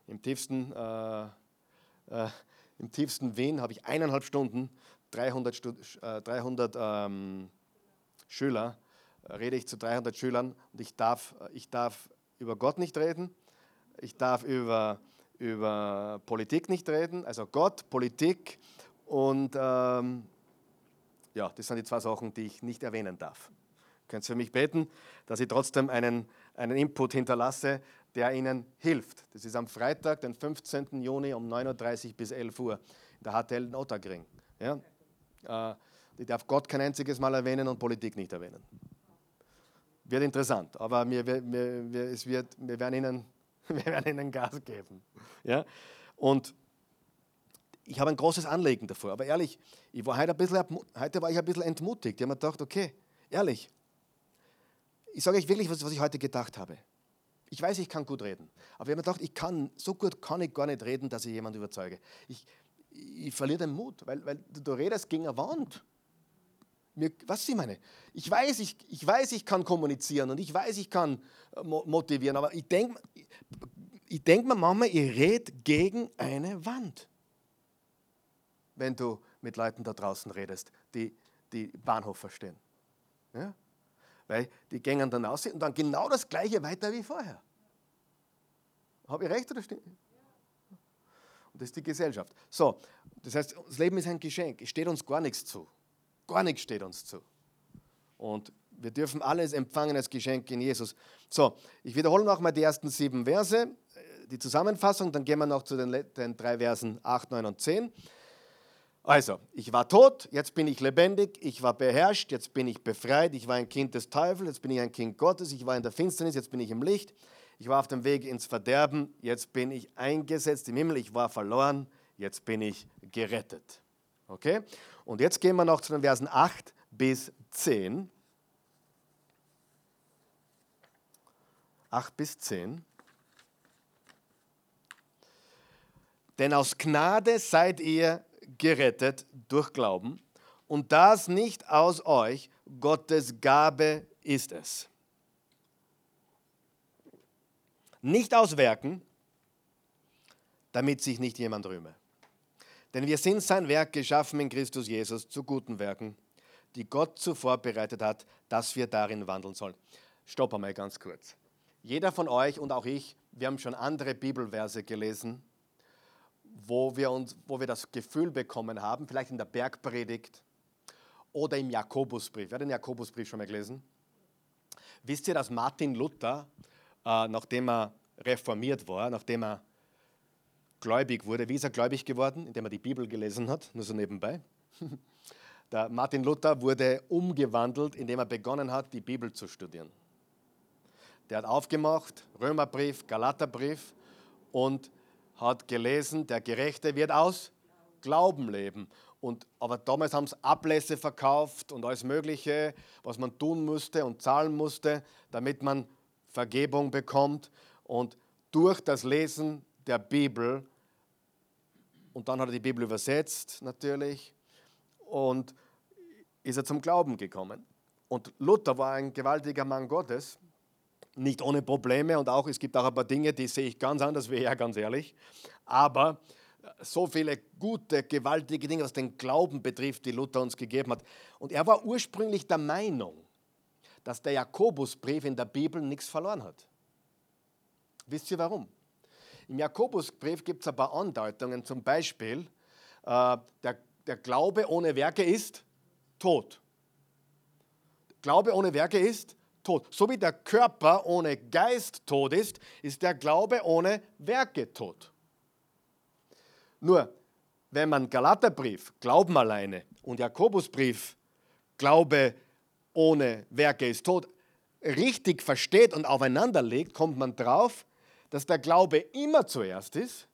im tiefsten, äh, äh, im tiefsten Wien, habe ich eineinhalb Stunden 300, Stud äh, 300 ähm, Schüler rede ich zu 300 Schülern und ich darf, ich darf über Gott nicht reden, ich darf über, über Politik nicht reden, also Gott, Politik und ähm, ja, das sind die zwei Sachen, die ich nicht erwähnen darf. Ihr könnt für mich beten, dass ich trotzdem einen, einen Input hinterlasse, der Ihnen hilft. Das ist am Freitag, den 15. Juni um 9.30 Uhr bis 11 Uhr in der HTL in Ottergring. Ja? Äh, ich darf Gott kein einziges Mal erwähnen und Politik nicht erwähnen. Wird interessant, aber wir, wir, wir, es wird, wir, werden ihnen, wir werden ihnen Gas geben. Ja? Und ich habe ein großes Anliegen davor. Aber ehrlich, ich war heute, ein bisschen, heute war ich ein bisschen entmutigt. Ich habe mir gedacht, okay, ehrlich, ich sage euch wirklich, was, was ich heute gedacht habe. Ich weiß, ich kann gut reden. Aber ich habe mir gedacht, ich kann, so gut kann ich gar nicht reden, dass ich jemanden überzeuge. Ich, ich verliere den Mut, weil, weil du, redest gegen eine Wand. Mir, was ich meine? Ich weiß, ich, ich weiß, ich kann kommunizieren und ich weiß, ich kann äh, motivieren, aber ich denke ich denk mir manchmal, ich rede gegen eine Wand. Wenn du mit Leuten da draußen redest, die die Bahnhof verstehen. Ja? Weil die gängen dann aus und dann genau das Gleiche weiter wie vorher. Habe ich recht oder stimmt? Und das ist die Gesellschaft. So, das heißt, das Leben ist ein Geschenk. Es steht uns gar nichts zu. Gar nichts steht uns zu. Und Wir dürfen alles empfangen als Geschenk in Jesus. So, ich wiederhole nochmal die ersten sieben Verse, äh, die Zusammenfassung, dann gehen wir noch zu den, den drei Versen 8, 9 und 10. Also, ich war tot, jetzt bin ich lebendig, ich war beherrscht, jetzt bin ich befreit, ich war ein Kind des Teufels, jetzt bin ich ein Kind Gottes, ich war in der Finsternis, jetzt bin ich im Licht, ich war auf dem Weg ins Verderben, jetzt bin ich eingesetzt im Himmel, ich war verloren, jetzt bin ich gerettet. Okay? Und jetzt gehen wir noch zu den Versen 8 bis 10. 8 bis 10. Denn aus Gnade seid ihr gerettet durch Glauben und das nicht aus euch, Gottes Gabe ist es. Nicht aus Werken, damit sich nicht jemand rühme. Denn wir sind sein Werk geschaffen in Christus Jesus zu guten Werken, die Gott zuvor bereitet hat, dass wir darin wandeln sollen. Stopp einmal ganz kurz. Jeder von euch und auch ich, wir haben schon andere Bibelverse gelesen, wo wir, uns, wo wir das Gefühl bekommen haben, vielleicht in der Bergpredigt oder im Jakobusbrief. Wer hat den Jakobusbrief schon mal gelesen? Wisst ihr, dass Martin Luther, äh, nachdem er reformiert war, nachdem er gläubig wurde, wie ist er gläubig geworden? Indem er die Bibel gelesen hat, nur so nebenbei. Der Martin Luther wurde umgewandelt, indem er begonnen hat, die Bibel zu studieren. Der hat aufgemacht, Römerbrief, Galaterbrief und hat gelesen, der Gerechte wird aus Glauben leben. Und, aber damals haben sie Ablässe verkauft und alles Mögliche, was man tun musste und zahlen musste, damit man Vergebung bekommt. Und durch das Lesen der Bibel, und dann hat er die Bibel übersetzt natürlich, und ist er zum Glauben gekommen. Und Luther war ein gewaltiger Mann Gottes nicht ohne Probleme und auch es gibt auch ein paar Dinge, die sehe ich ganz anders wie er, ganz ehrlich. Aber so viele gute, gewaltige Dinge, was den Glauben betrifft, die Luther uns gegeben hat. Und er war ursprünglich der Meinung, dass der Jakobusbrief in der Bibel nichts verloren hat. Wisst ihr warum? Im Jakobusbrief gibt es ein paar Andeutungen, zum Beispiel, äh, der, der Glaube ohne Werke ist tot. Glaube ohne Werke ist tot. So wie der Körper ohne Geist tot ist, ist der Glaube ohne Werke tot. Nur, wenn man Galaterbrief, Glauben alleine, und Jakobusbrief, Glaube ohne Werke ist tot, richtig versteht und aufeinander legt, kommt man drauf, dass der Glaube immer zuerst ist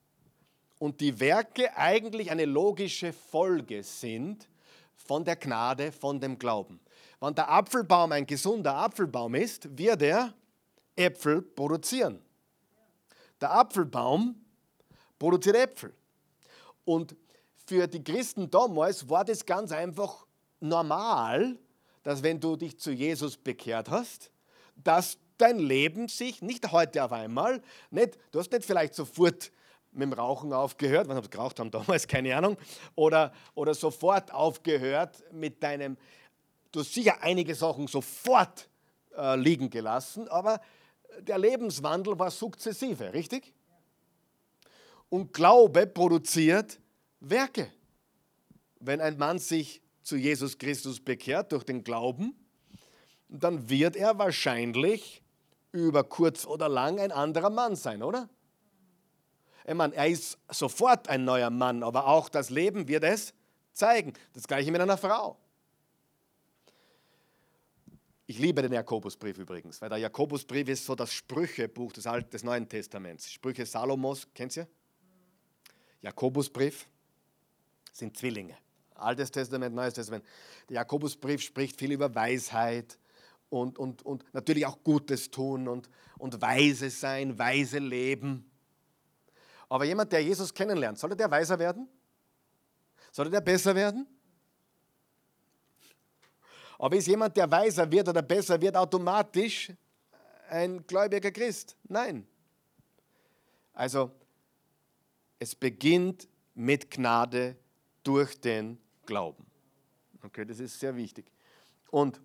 und die Werke eigentlich eine logische Folge sind von der Gnade, von dem Glauben. Wenn der Apfelbaum ein gesunder Apfelbaum ist, wird er Äpfel produzieren. Der Apfelbaum produziert Äpfel. Und für die Christen damals war das ganz einfach normal, dass wenn du dich zu Jesus bekehrt hast, dass dein Leben sich nicht heute auf einmal, nicht, du hast nicht vielleicht sofort mit dem Rauchen aufgehört, wann sie geraucht haben damals, keine Ahnung, oder, oder sofort aufgehört mit deinem, Du hast sicher einige Sachen sofort äh, liegen gelassen, aber der Lebenswandel war sukzessive, richtig? Und Glaube produziert Werke. Wenn ein Mann sich zu Jesus Christus bekehrt durch den Glauben, dann wird er wahrscheinlich über kurz oder lang ein anderer Mann sein, oder? Ich meine, er ist sofort ein neuer Mann, aber auch das Leben wird es zeigen. Das gleiche mit einer Frau. Ich liebe den Jakobusbrief übrigens, weil der Jakobusbrief ist so das Sprüchebuch des, Alten, des Neuen Testaments. Sprüche Salomos, kennt ihr? Jakobusbrief sind Zwillinge. Altes Testament, Neues Testament. Der Jakobusbrief spricht viel über Weisheit und, und, und natürlich auch Gutes tun und, und weise sein, weise leben. Aber jemand, der Jesus kennenlernt, sollte der weiser werden? Sollte der besser werden? Aber ist jemand, der weiser wird oder besser wird, automatisch ein gläubiger Christ? Nein. Also, es beginnt mit Gnade durch den Glauben. Okay, das ist sehr wichtig. Und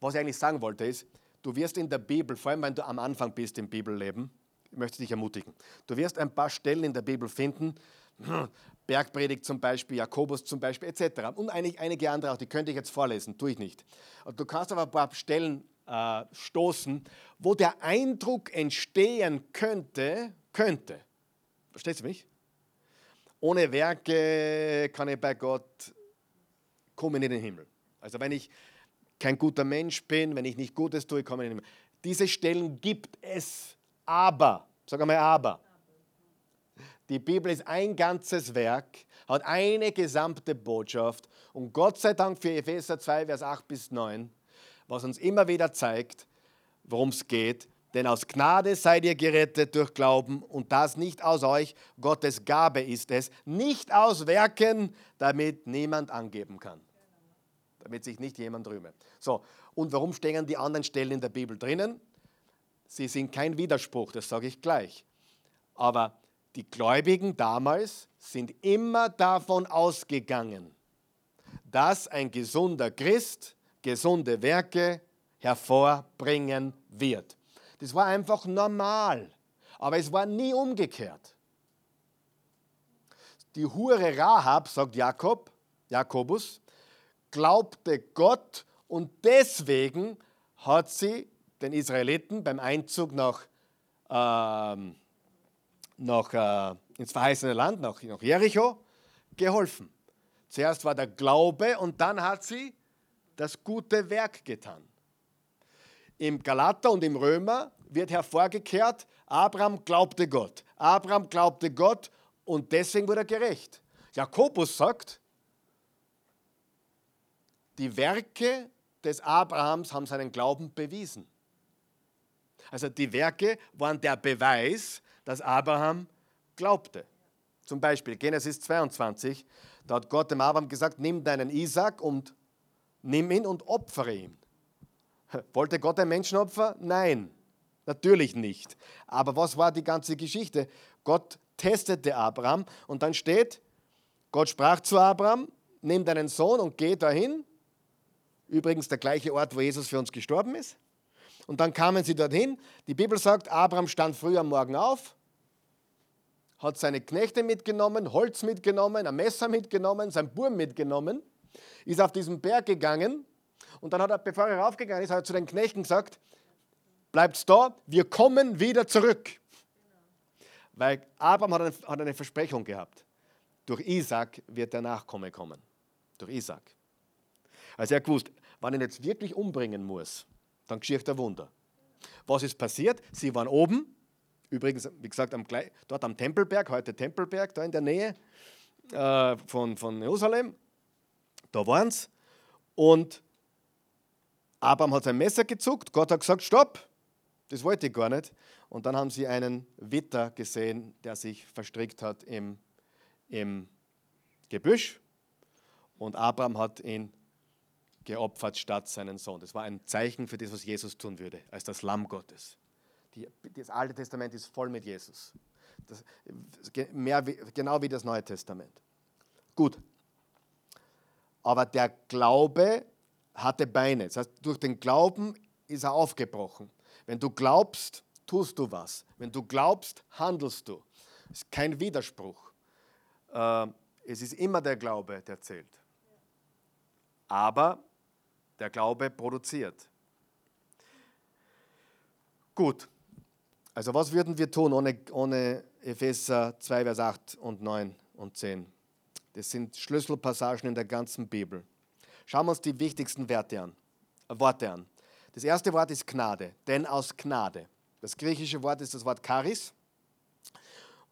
was ich eigentlich sagen wollte ist, du wirst in der Bibel, vor allem wenn du am Anfang bist im Bibelleben, ich möchte dich ermutigen, du wirst ein paar Stellen in der Bibel finden, Bergpredigt zum Beispiel, Jakobus zum Beispiel, etc. Und einige andere auch, die könnte ich jetzt vorlesen, tue ich nicht. Du kannst auf ein paar Stellen äh, stoßen, wo der Eindruck entstehen könnte, könnte, verstehst du mich? Ohne Werke kann ich bei Gott kommen in den Himmel. Also wenn ich kein guter Mensch bin, wenn ich nicht Gutes tue, komme ich den Himmel. Diese Stellen gibt es, aber, sag einmal aber. Die Bibel ist ein ganzes Werk, hat eine gesamte Botschaft und Gott sei Dank für Epheser 2, Vers 8 bis 9, was uns immer wieder zeigt, worum es geht. Denn aus Gnade seid ihr gerettet durch Glauben und das nicht aus euch, Gottes Gabe ist es, nicht aus Werken, damit niemand angeben kann. Damit sich nicht jemand rühme. So, und warum stehen die anderen Stellen in der Bibel drinnen? Sie sind kein Widerspruch, das sage ich gleich. Aber die Gläubigen damals sind immer davon ausgegangen, dass ein gesunder Christ gesunde Werke hervorbringen wird. Das war einfach normal, aber es war nie umgekehrt. Die Hure Rahab, sagt Jakob, Jakobus, glaubte Gott und deswegen hat sie den Israeliten beim Einzug nach ähm, nach, äh, ins verheißene Land, nach, nach Jericho, geholfen. Zuerst war der Glaube und dann hat sie das gute Werk getan. Im Galater und im Römer wird hervorgekehrt, Abraham glaubte Gott. Abraham glaubte Gott und deswegen wurde er gerecht. Jakobus sagt, die Werke des Abrahams haben seinen Glauben bewiesen. Also die Werke waren der Beweis, dass Abraham glaubte. Zum Beispiel Genesis 22, da hat Gott dem Abraham gesagt, nimm deinen Isaac und nimm ihn und opfere ihn. Wollte Gott ein Menschenopfer? Nein, natürlich nicht. Aber was war die ganze Geschichte? Gott testete Abraham und dann steht, Gott sprach zu Abraham, nimm deinen Sohn und geh dahin. Übrigens der gleiche Ort, wo Jesus für uns gestorben ist. Und dann kamen sie dorthin. Die Bibel sagt, Abraham stand früh am Morgen auf, hat seine Knechte mitgenommen, Holz mitgenommen, ein Messer mitgenommen, sein Burm mitgenommen, ist auf diesen Berg gegangen und dann hat er, bevor er raufgegangen ist, hat er zu den Knechten gesagt, bleibt da, wir kommen wieder zurück. Weil Abraham hat eine, hat eine Versprechung gehabt. Durch Isaac wird der Nachkomme kommen. Durch Isaac. Also er gewusst, wenn ihn jetzt wirklich umbringen muss, dann geschieht der Wunder. Was ist passiert? Sie waren oben, Übrigens, wie gesagt, am, dort am Tempelberg, heute Tempelberg, da in der Nähe äh, von, von Jerusalem. Da waren sie. Und Abraham hat sein Messer gezuckt. Gott hat gesagt: Stopp, das wollte ich gar nicht. Und dann haben sie einen Witter gesehen, der sich verstrickt hat im, im Gebüsch. Und Abraham hat ihn geopfert statt seinen Sohn. Das war ein Zeichen für das, was Jesus tun würde, als das Lamm Gottes. Die, das Alte Testament ist voll mit Jesus. Das, mehr genau wie das Neue Testament. Gut. Aber der Glaube hatte Beine. Das heißt, durch den Glauben ist er aufgebrochen. Wenn du glaubst, tust du was. Wenn du glaubst, handelst du. Das ist kein Widerspruch. Äh, es ist immer der Glaube, der zählt. Aber der Glaube produziert. Gut, also was würden wir tun ohne, ohne Epheser 2, Vers 8 und 9 und 10? Das sind Schlüsselpassagen in der ganzen Bibel. Schauen wir uns die wichtigsten Werte an, äh, Worte an. Das erste Wort ist Gnade, denn aus Gnade. Das griechische Wort ist das Wort Charis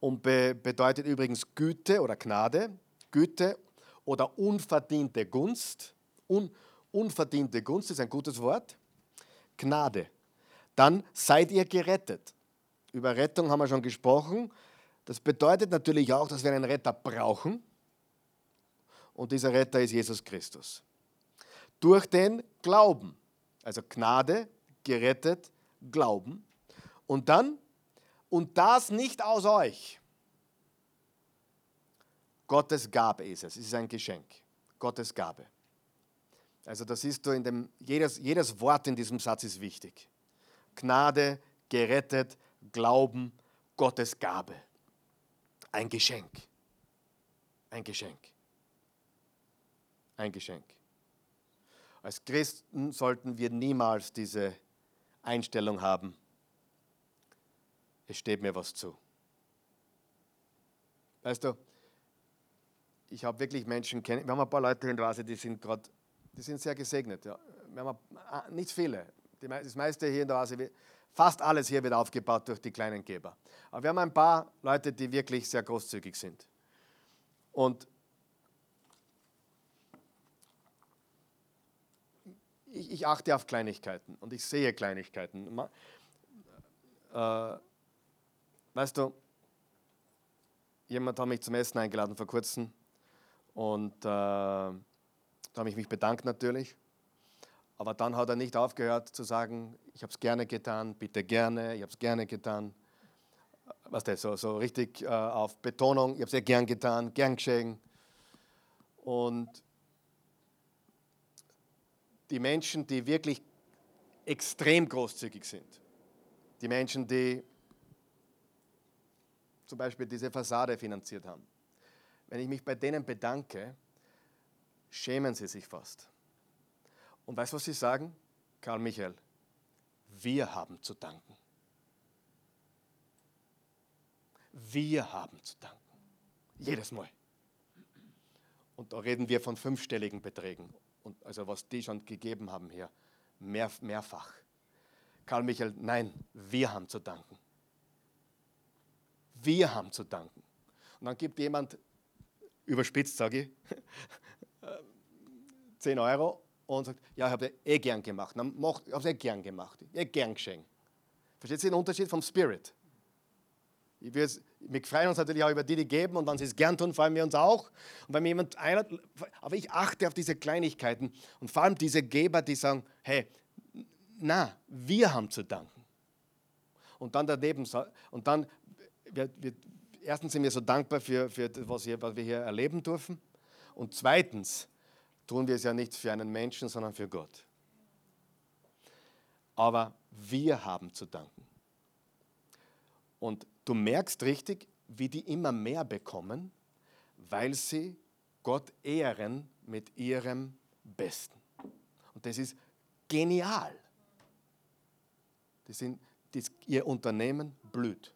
und be bedeutet übrigens Güte oder Gnade, Güte oder unverdiente Gunst. Un unverdiente Gunst ist ein gutes Wort. Gnade. Dann seid ihr gerettet. Über Rettung haben wir schon gesprochen. Das bedeutet natürlich auch, dass wir einen Retter brauchen. Und dieser Retter ist Jesus Christus. Durch den Glauben. Also Gnade, gerettet, Glauben. Und dann, und das nicht aus euch. Gottes Gabe ist es. Es ist ein Geschenk. Gottes Gabe. Also das ist du in dem, jedes, jedes Wort in diesem Satz ist wichtig. Gnade, gerettet, Glauben Gottes Gabe. Ein Geschenk. ein Geschenk. Ein Geschenk. Als Christen sollten wir niemals diese Einstellung haben, es steht mir was zu. Weißt du, ich habe wirklich Menschen kennen, wir haben ein paar Leute in der Oase, die sind gerade, die sind sehr gesegnet. Ja. Wir haben ein, nicht viele, das meiste hier in der Oase, fast alles hier wird aufgebaut durch die kleinen Geber. Aber wir haben ein paar Leute, die wirklich sehr großzügig sind. Und ich, ich achte auf Kleinigkeiten und ich sehe Kleinigkeiten. Äh, weißt du, jemand hat mich zum Essen eingeladen vor kurzem und äh, da habe ich mich bedankt natürlich. Aber dann hat er nicht aufgehört zu sagen, ich habe es gerne getan, bitte gerne, ich habe es gerne getan. Was das, so, so richtig äh, auf Betonung, ich habe es sehr gern getan, gern geschehen. Und die Menschen, die wirklich extrem großzügig sind, die Menschen, die zum Beispiel diese Fassade finanziert haben, wenn ich mich bei denen bedanke, schämen sie sich fast. Und weißt du, was sie sagen? Karl Michael, wir haben zu danken. Wir haben zu danken. Jedes Mal. Und da reden wir von fünfstelligen Beträgen. Und also was die schon gegeben haben hier, mehr, mehrfach. Karl Michael, nein, wir haben zu danken. Wir haben zu danken. Und dann gibt jemand, überspitzt sage ich, 10 Euro und sagt, ja, ich habe eh gern gemacht. Ich habe es eh gern gemacht, eh gern geschenkt. Versteht ihr den Unterschied vom Spirit? Ich wir freuen uns natürlich auch über die, die geben und wenn sie es gern tun, freuen wir uns auch. Und wenn jemand einer, aber ich achte auf diese Kleinigkeiten und vor allem diese Geber, die sagen, hey, na, wir haben zu danken. Und dann daneben, und dann, wir, wir, erstens sind wir so dankbar für, für das, was, hier, was wir hier erleben dürfen. Und zweitens tun wir es ja nicht für einen Menschen, sondern für Gott. Aber wir haben zu danken. Und du merkst richtig, wie die immer mehr bekommen, weil sie Gott ehren mit ihrem Besten. Und das ist genial. Die sind, die, ihr Unternehmen blüht.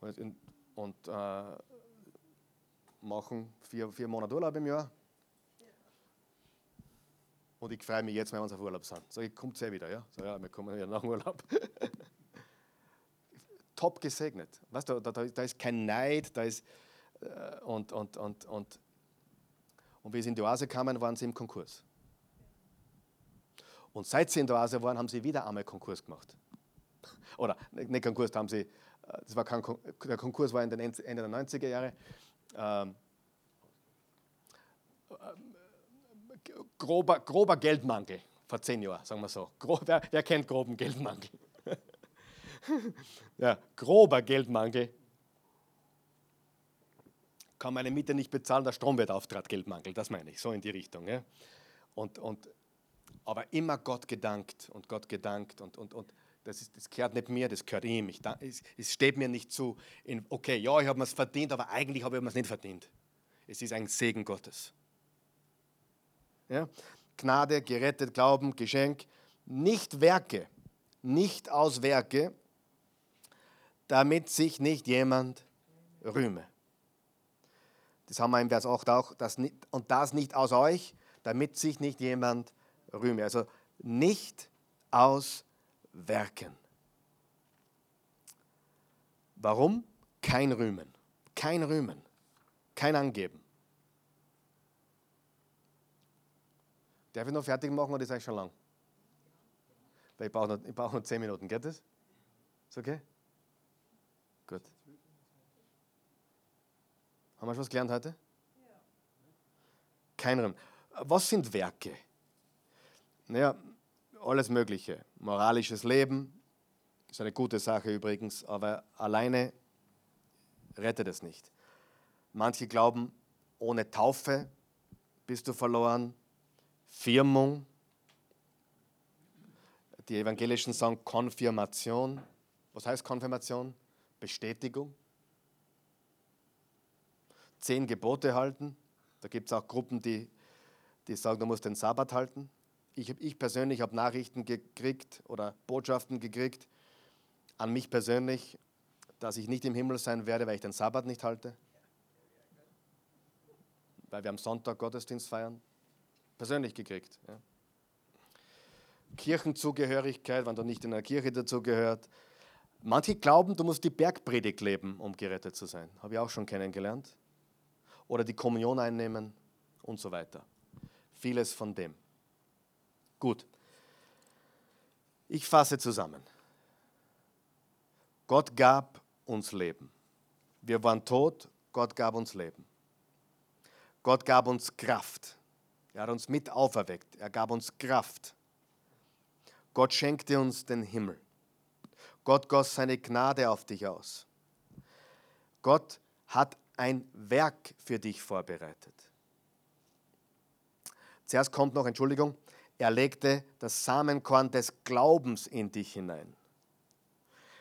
Und, und äh, machen vier, vier Monate Urlaub im Jahr. Und ich freue mich jetzt, wenn wir auf Urlaub sind. So, ich kommt eh wieder, ja? So, ja, wir kommen ja nach Urlaub. top gesegnet. Weißt du, da, da, ist kein Neid, da ist äh, und, und, und, und, und wie sie in die Oase kamen, waren sie im Konkurs. Und seit sie in der Oase waren, haben sie wieder einmal Konkurs gemacht. Oder nicht Konkurs, haben sie, äh, das war kein, der Konkurs war in den Ende der 90er Jahre. Ähm, grober, grober Geldmangel vor zehn Jahren, sagen wir so. Gro, wer, wer kennt groben Geldmangel? ja, grober Geldmangel. Kann meine Miete nicht bezahlen, der Strom wird auftrat, Geldmangel, das meine ich, so in die Richtung. Ja. Und, und, aber immer Gott gedankt und Gott gedankt und, und, und das, ist, das gehört nicht mir, das gehört ihm. Ich, es, es steht mir nicht zu, in, okay, ja, ich habe es verdient, aber eigentlich habe ich es nicht verdient. Es ist ein Segen Gottes. Ja? Gnade, gerettet, Glauben, Geschenk, nicht Werke, nicht aus Werke, damit sich nicht jemand rühme. Das haben wir im Vers 8 auch. Das nicht, und das nicht aus euch, damit sich nicht jemand rühme. Also nicht aus Werken. Warum? Kein Rühmen. Kein Rühmen. Kein Angeben. Darf ich noch fertig machen oder ist eigentlich schon lang? Weil ich brauche noch, ich brauch noch zehn Minuten. Geht das? Ist okay? Gut. Haben wir schon was gelernt heute? Ja. Kein Raum. Was sind Werke? Naja, alles Mögliche. Moralisches Leben ist eine gute Sache übrigens, aber alleine rettet es nicht. Manche glauben, ohne Taufe bist du verloren. Firmung. Die Evangelischen sagen Konfirmation. Was heißt Konfirmation? Bestätigung. zehn Gebote halten. Da gibt es auch Gruppen, die, die sagen, du musst den Sabbat halten. Ich, ich persönlich habe Nachrichten gekriegt oder Botschaften gekriegt an mich persönlich, dass ich nicht im Himmel sein werde, weil ich den Sabbat nicht halte. Weil wir am Sonntag Gottesdienst feiern. Persönlich gekriegt. Ja. Kirchenzugehörigkeit, wenn du nicht in der Kirche dazugehört. Manche glauben, du musst die Bergpredigt leben, um gerettet zu sein. Habe ich auch schon kennengelernt. Oder die Kommunion einnehmen und so weiter. Vieles von dem. Gut. Ich fasse zusammen. Gott gab uns Leben. Wir waren tot, Gott gab uns Leben. Gott gab uns Kraft. Er hat uns mit auferweckt. Er gab uns Kraft. Gott schenkte uns den Himmel. Gott goss seine Gnade auf dich aus. Gott hat ein Werk für dich vorbereitet. Zuerst kommt noch, Entschuldigung, er legte das Samenkorn des Glaubens in dich hinein.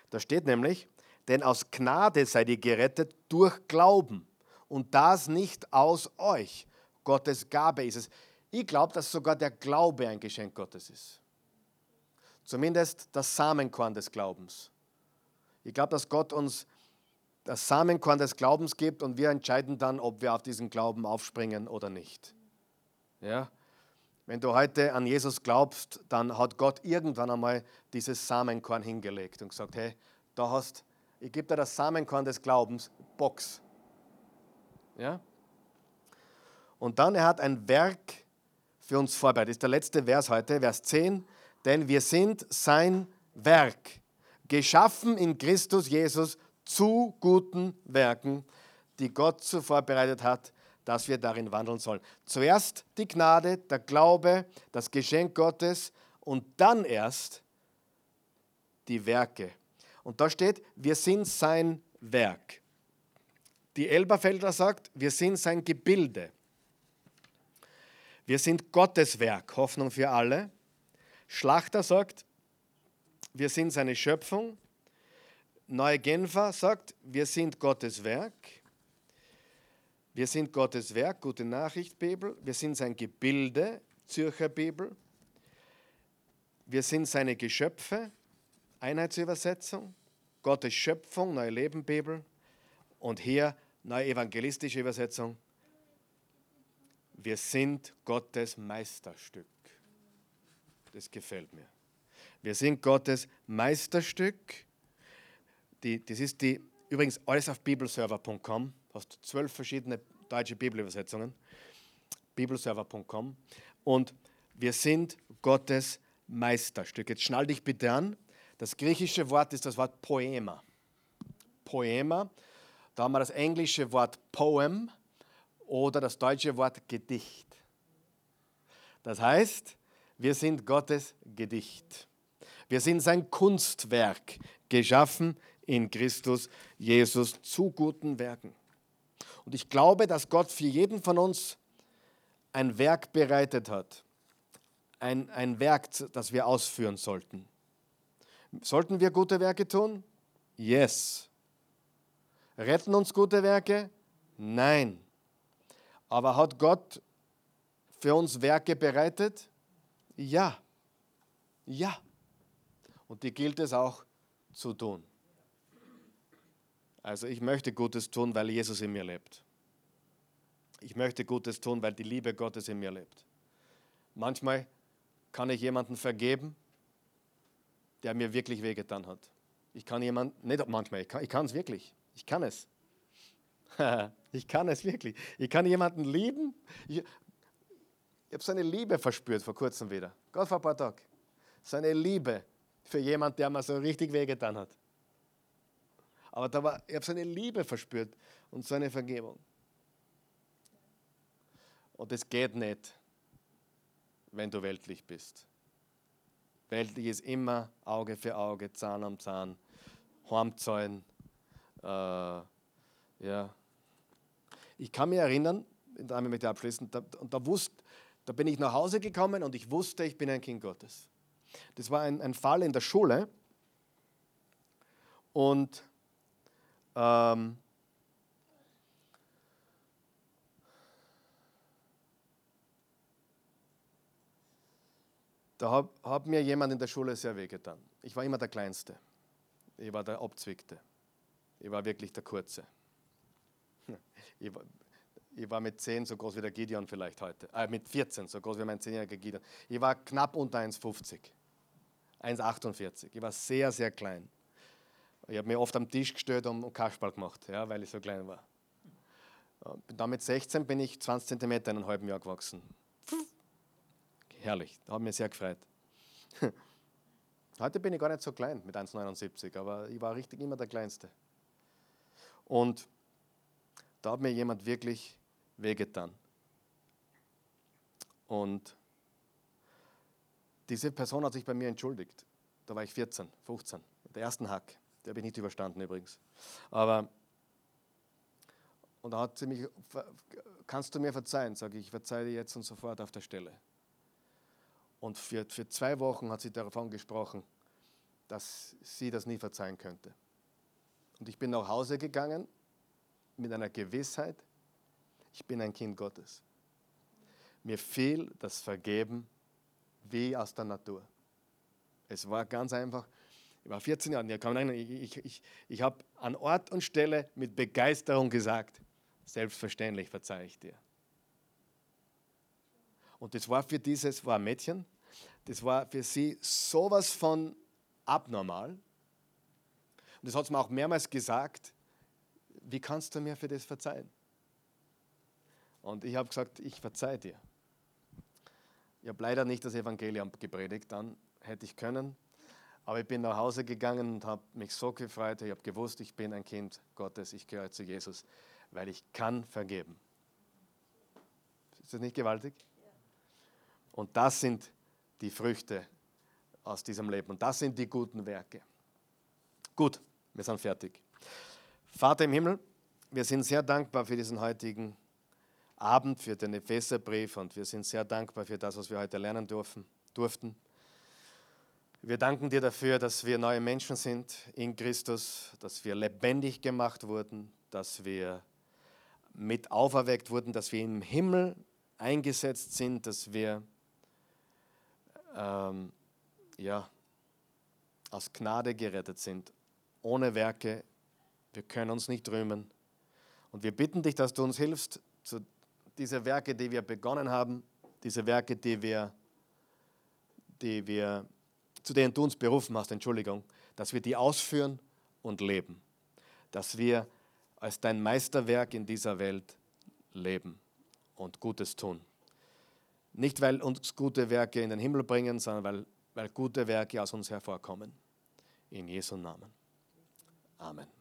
Da steht nämlich, denn aus Gnade seid ihr gerettet durch Glauben und das nicht aus euch. Gottes Gabe ist es. Ich glaube, dass sogar der Glaube ein Geschenk Gottes ist. Zumindest das Samenkorn des Glaubens. Ich glaube, dass Gott uns das Samenkorn des Glaubens gibt und wir entscheiden dann, ob wir auf diesen Glauben aufspringen oder nicht. Ja? Wenn du heute an Jesus glaubst, dann hat Gott irgendwann einmal dieses Samenkorn hingelegt und gesagt, hey, da hast, ich gebe dir das Samenkorn des Glaubens, Box. Ja? Und dann, er hat ein Werk für uns vorbereitet. Das ist der letzte Vers heute, Vers 10 denn wir sind sein Werk, geschaffen in Christus Jesus zu guten Werken, die Gott so vorbereitet hat, dass wir darin wandeln sollen. Zuerst die Gnade, der Glaube, das Geschenk Gottes und dann erst die Werke. Und da steht, wir sind sein Werk. Die Elberfelder sagt, wir sind sein Gebilde. Wir sind Gottes Werk, Hoffnung für alle. Schlachter sagt, wir sind seine Schöpfung. Neue Genfer sagt, wir sind Gottes Werk. Wir sind Gottes Werk, gute Nachricht, Bibel. Wir sind sein Gebilde, Zürcher Bibel. Wir sind seine Geschöpfe, Einheitsübersetzung. Gottes Schöpfung, Neue Leben, Bibel. Und hier neue evangelistische Übersetzung. Wir sind Gottes Meisterstück. Das gefällt mir. Wir sind Gottes Meisterstück. Die, das ist die, übrigens alles auf bibelserver.com. Hast zwölf verschiedene deutsche Bibelübersetzungen. Bibelserver.com. Und wir sind Gottes Meisterstück. Jetzt schnall dich bitte an. Das griechische Wort ist das Wort Poema. Poema. Da haben wir das englische Wort Poem oder das deutsche Wort Gedicht. Das heißt, wir sind Gottes Gedicht. Wir sind sein Kunstwerk, geschaffen in Christus Jesus zu guten Werken. Und ich glaube, dass Gott für jeden von uns ein Werk bereitet hat. Ein, ein Werk, das wir ausführen sollten. Sollten wir gute Werke tun? Yes. Retten uns gute Werke? Nein. Aber hat Gott für uns Werke bereitet? Ja. Ja. Und die gilt es auch zu tun. Also ich möchte Gutes tun, weil Jesus in mir lebt. Ich möchte Gutes tun, weil die Liebe Gottes in mir lebt. Manchmal kann ich jemanden vergeben, der mir wirklich wehgetan hat. Ich kann jemanden, nicht manchmal, ich kann es wirklich. Ich kann es. ich kann es wirklich. Ich kann jemanden lieben. Ich, ich habe seine Liebe verspürt vor kurzem wieder. Gott vor ein paar Tagen. Seine Liebe für jemanden, der mir so richtig wehgetan hat. Aber da war, ich habe seine Liebe verspürt und seine Vergebung. Und es geht nicht, wenn du weltlich bist. Weltlich ist immer Auge für Auge, Zahn am Zahn, Hormzäunen. Äh, ja. Ich kann mich erinnern, damit möchte ich abschließen, da, und da, wusste, da bin ich nach Hause gekommen und ich wusste, ich bin ein Kind Gottes. Das war ein, ein Fall in der Schule und ähm, da hat, hat mir jemand in der Schule sehr wehgetan. Ich war immer der Kleinste. Ich war der Abzwickte. Ich war wirklich der Kurze. Ich war, ich war mit 10 so groß wie der Gideon vielleicht heute. Äh, mit 14 so groß wie mein 10-jähriger Gideon. Ich war knapp unter 1,50. 1,48. Ich war sehr, sehr klein. Ich habe mich oft am Tisch gestellt und Kasperl gemacht, ja, weil ich so klein war. Dann mit 16 bin ich 20 cm in einem halben Jahr gewachsen. Herrlich, da hat mich sehr gefreut. Heute bin ich gar nicht so klein mit 1,79, aber ich war richtig immer der Kleinste. Und da hat mir jemand wirklich wehgetan. Und diese Person hat sich bei mir entschuldigt. Da war ich 14, 15, der ersten Hack. Der habe ich nicht überstanden übrigens. Aber, und da hat sie mich, kannst du mir verzeihen? Sage ich, ich verzeihe dir jetzt und sofort auf der Stelle. Und für, für zwei Wochen hat sie davon gesprochen, dass sie das nie verzeihen könnte. Und ich bin nach Hause gegangen mit einer Gewissheit, ich bin ein Kind Gottes. Mir fiel das Vergeben wie aus der Natur. Es war ganz einfach. Ich war 14 Jahre, ich, ich, ich, ich habe an Ort und Stelle mit Begeisterung gesagt, selbstverständlich verzeihe ich dir. Und das war für dieses, war ein Mädchen, das war für sie sowas von abnormal. Und das hat sie mir auch mehrmals gesagt, wie kannst du mir für das verzeihen? Und ich habe gesagt, ich verzeihe dir. Ich habe leider nicht das Evangelium gepredigt, dann hätte ich können. Aber ich bin nach Hause gegangen und habe mich so gefreut. Ich habe gewusst, ich bin ein Kind Gottes, ich gehöre zu Jesus, weil ich kann vergeben. Ist das nicht gewaltig? Und das sind die Früchte aus diesem Leben. Und das sind die guten Werke. Gut, wir sind fertig. Vater im Himmel, wir sind sehr dankbar für diesen heutigen Abend, für den Epheserbrief und wir sind sehr dankbar für das, was wir heute lernen dürfen, durften. Wir danken dir dafür, dass wir neue Menschen sind in Christus, dass wir lebendig gemacht wurden, dass wir mit auferweckt wurden, dass wir im Himmel eingesetzt sind, dass wir ähm, ja, aus Gnade gerettet sind, ohne Werke. Wir können uns nicht rühmen. Und wir bitten dich, dass du uns hilfst, zu diese Werke, die wir begonnen haben, diese Werke, die wir, die wir, zu denen du uns berufen hast, Entschuldigung, dass wir die ausführen und leben. Dass wir als dein Meisterwerk in dieser Welt leben und Gutes tun. Nicht, weil uns gute Werke in den Himmel bringen, sondern weil, weil gute Werke aus uns hervorkommen. In Jesu Namen. Amen.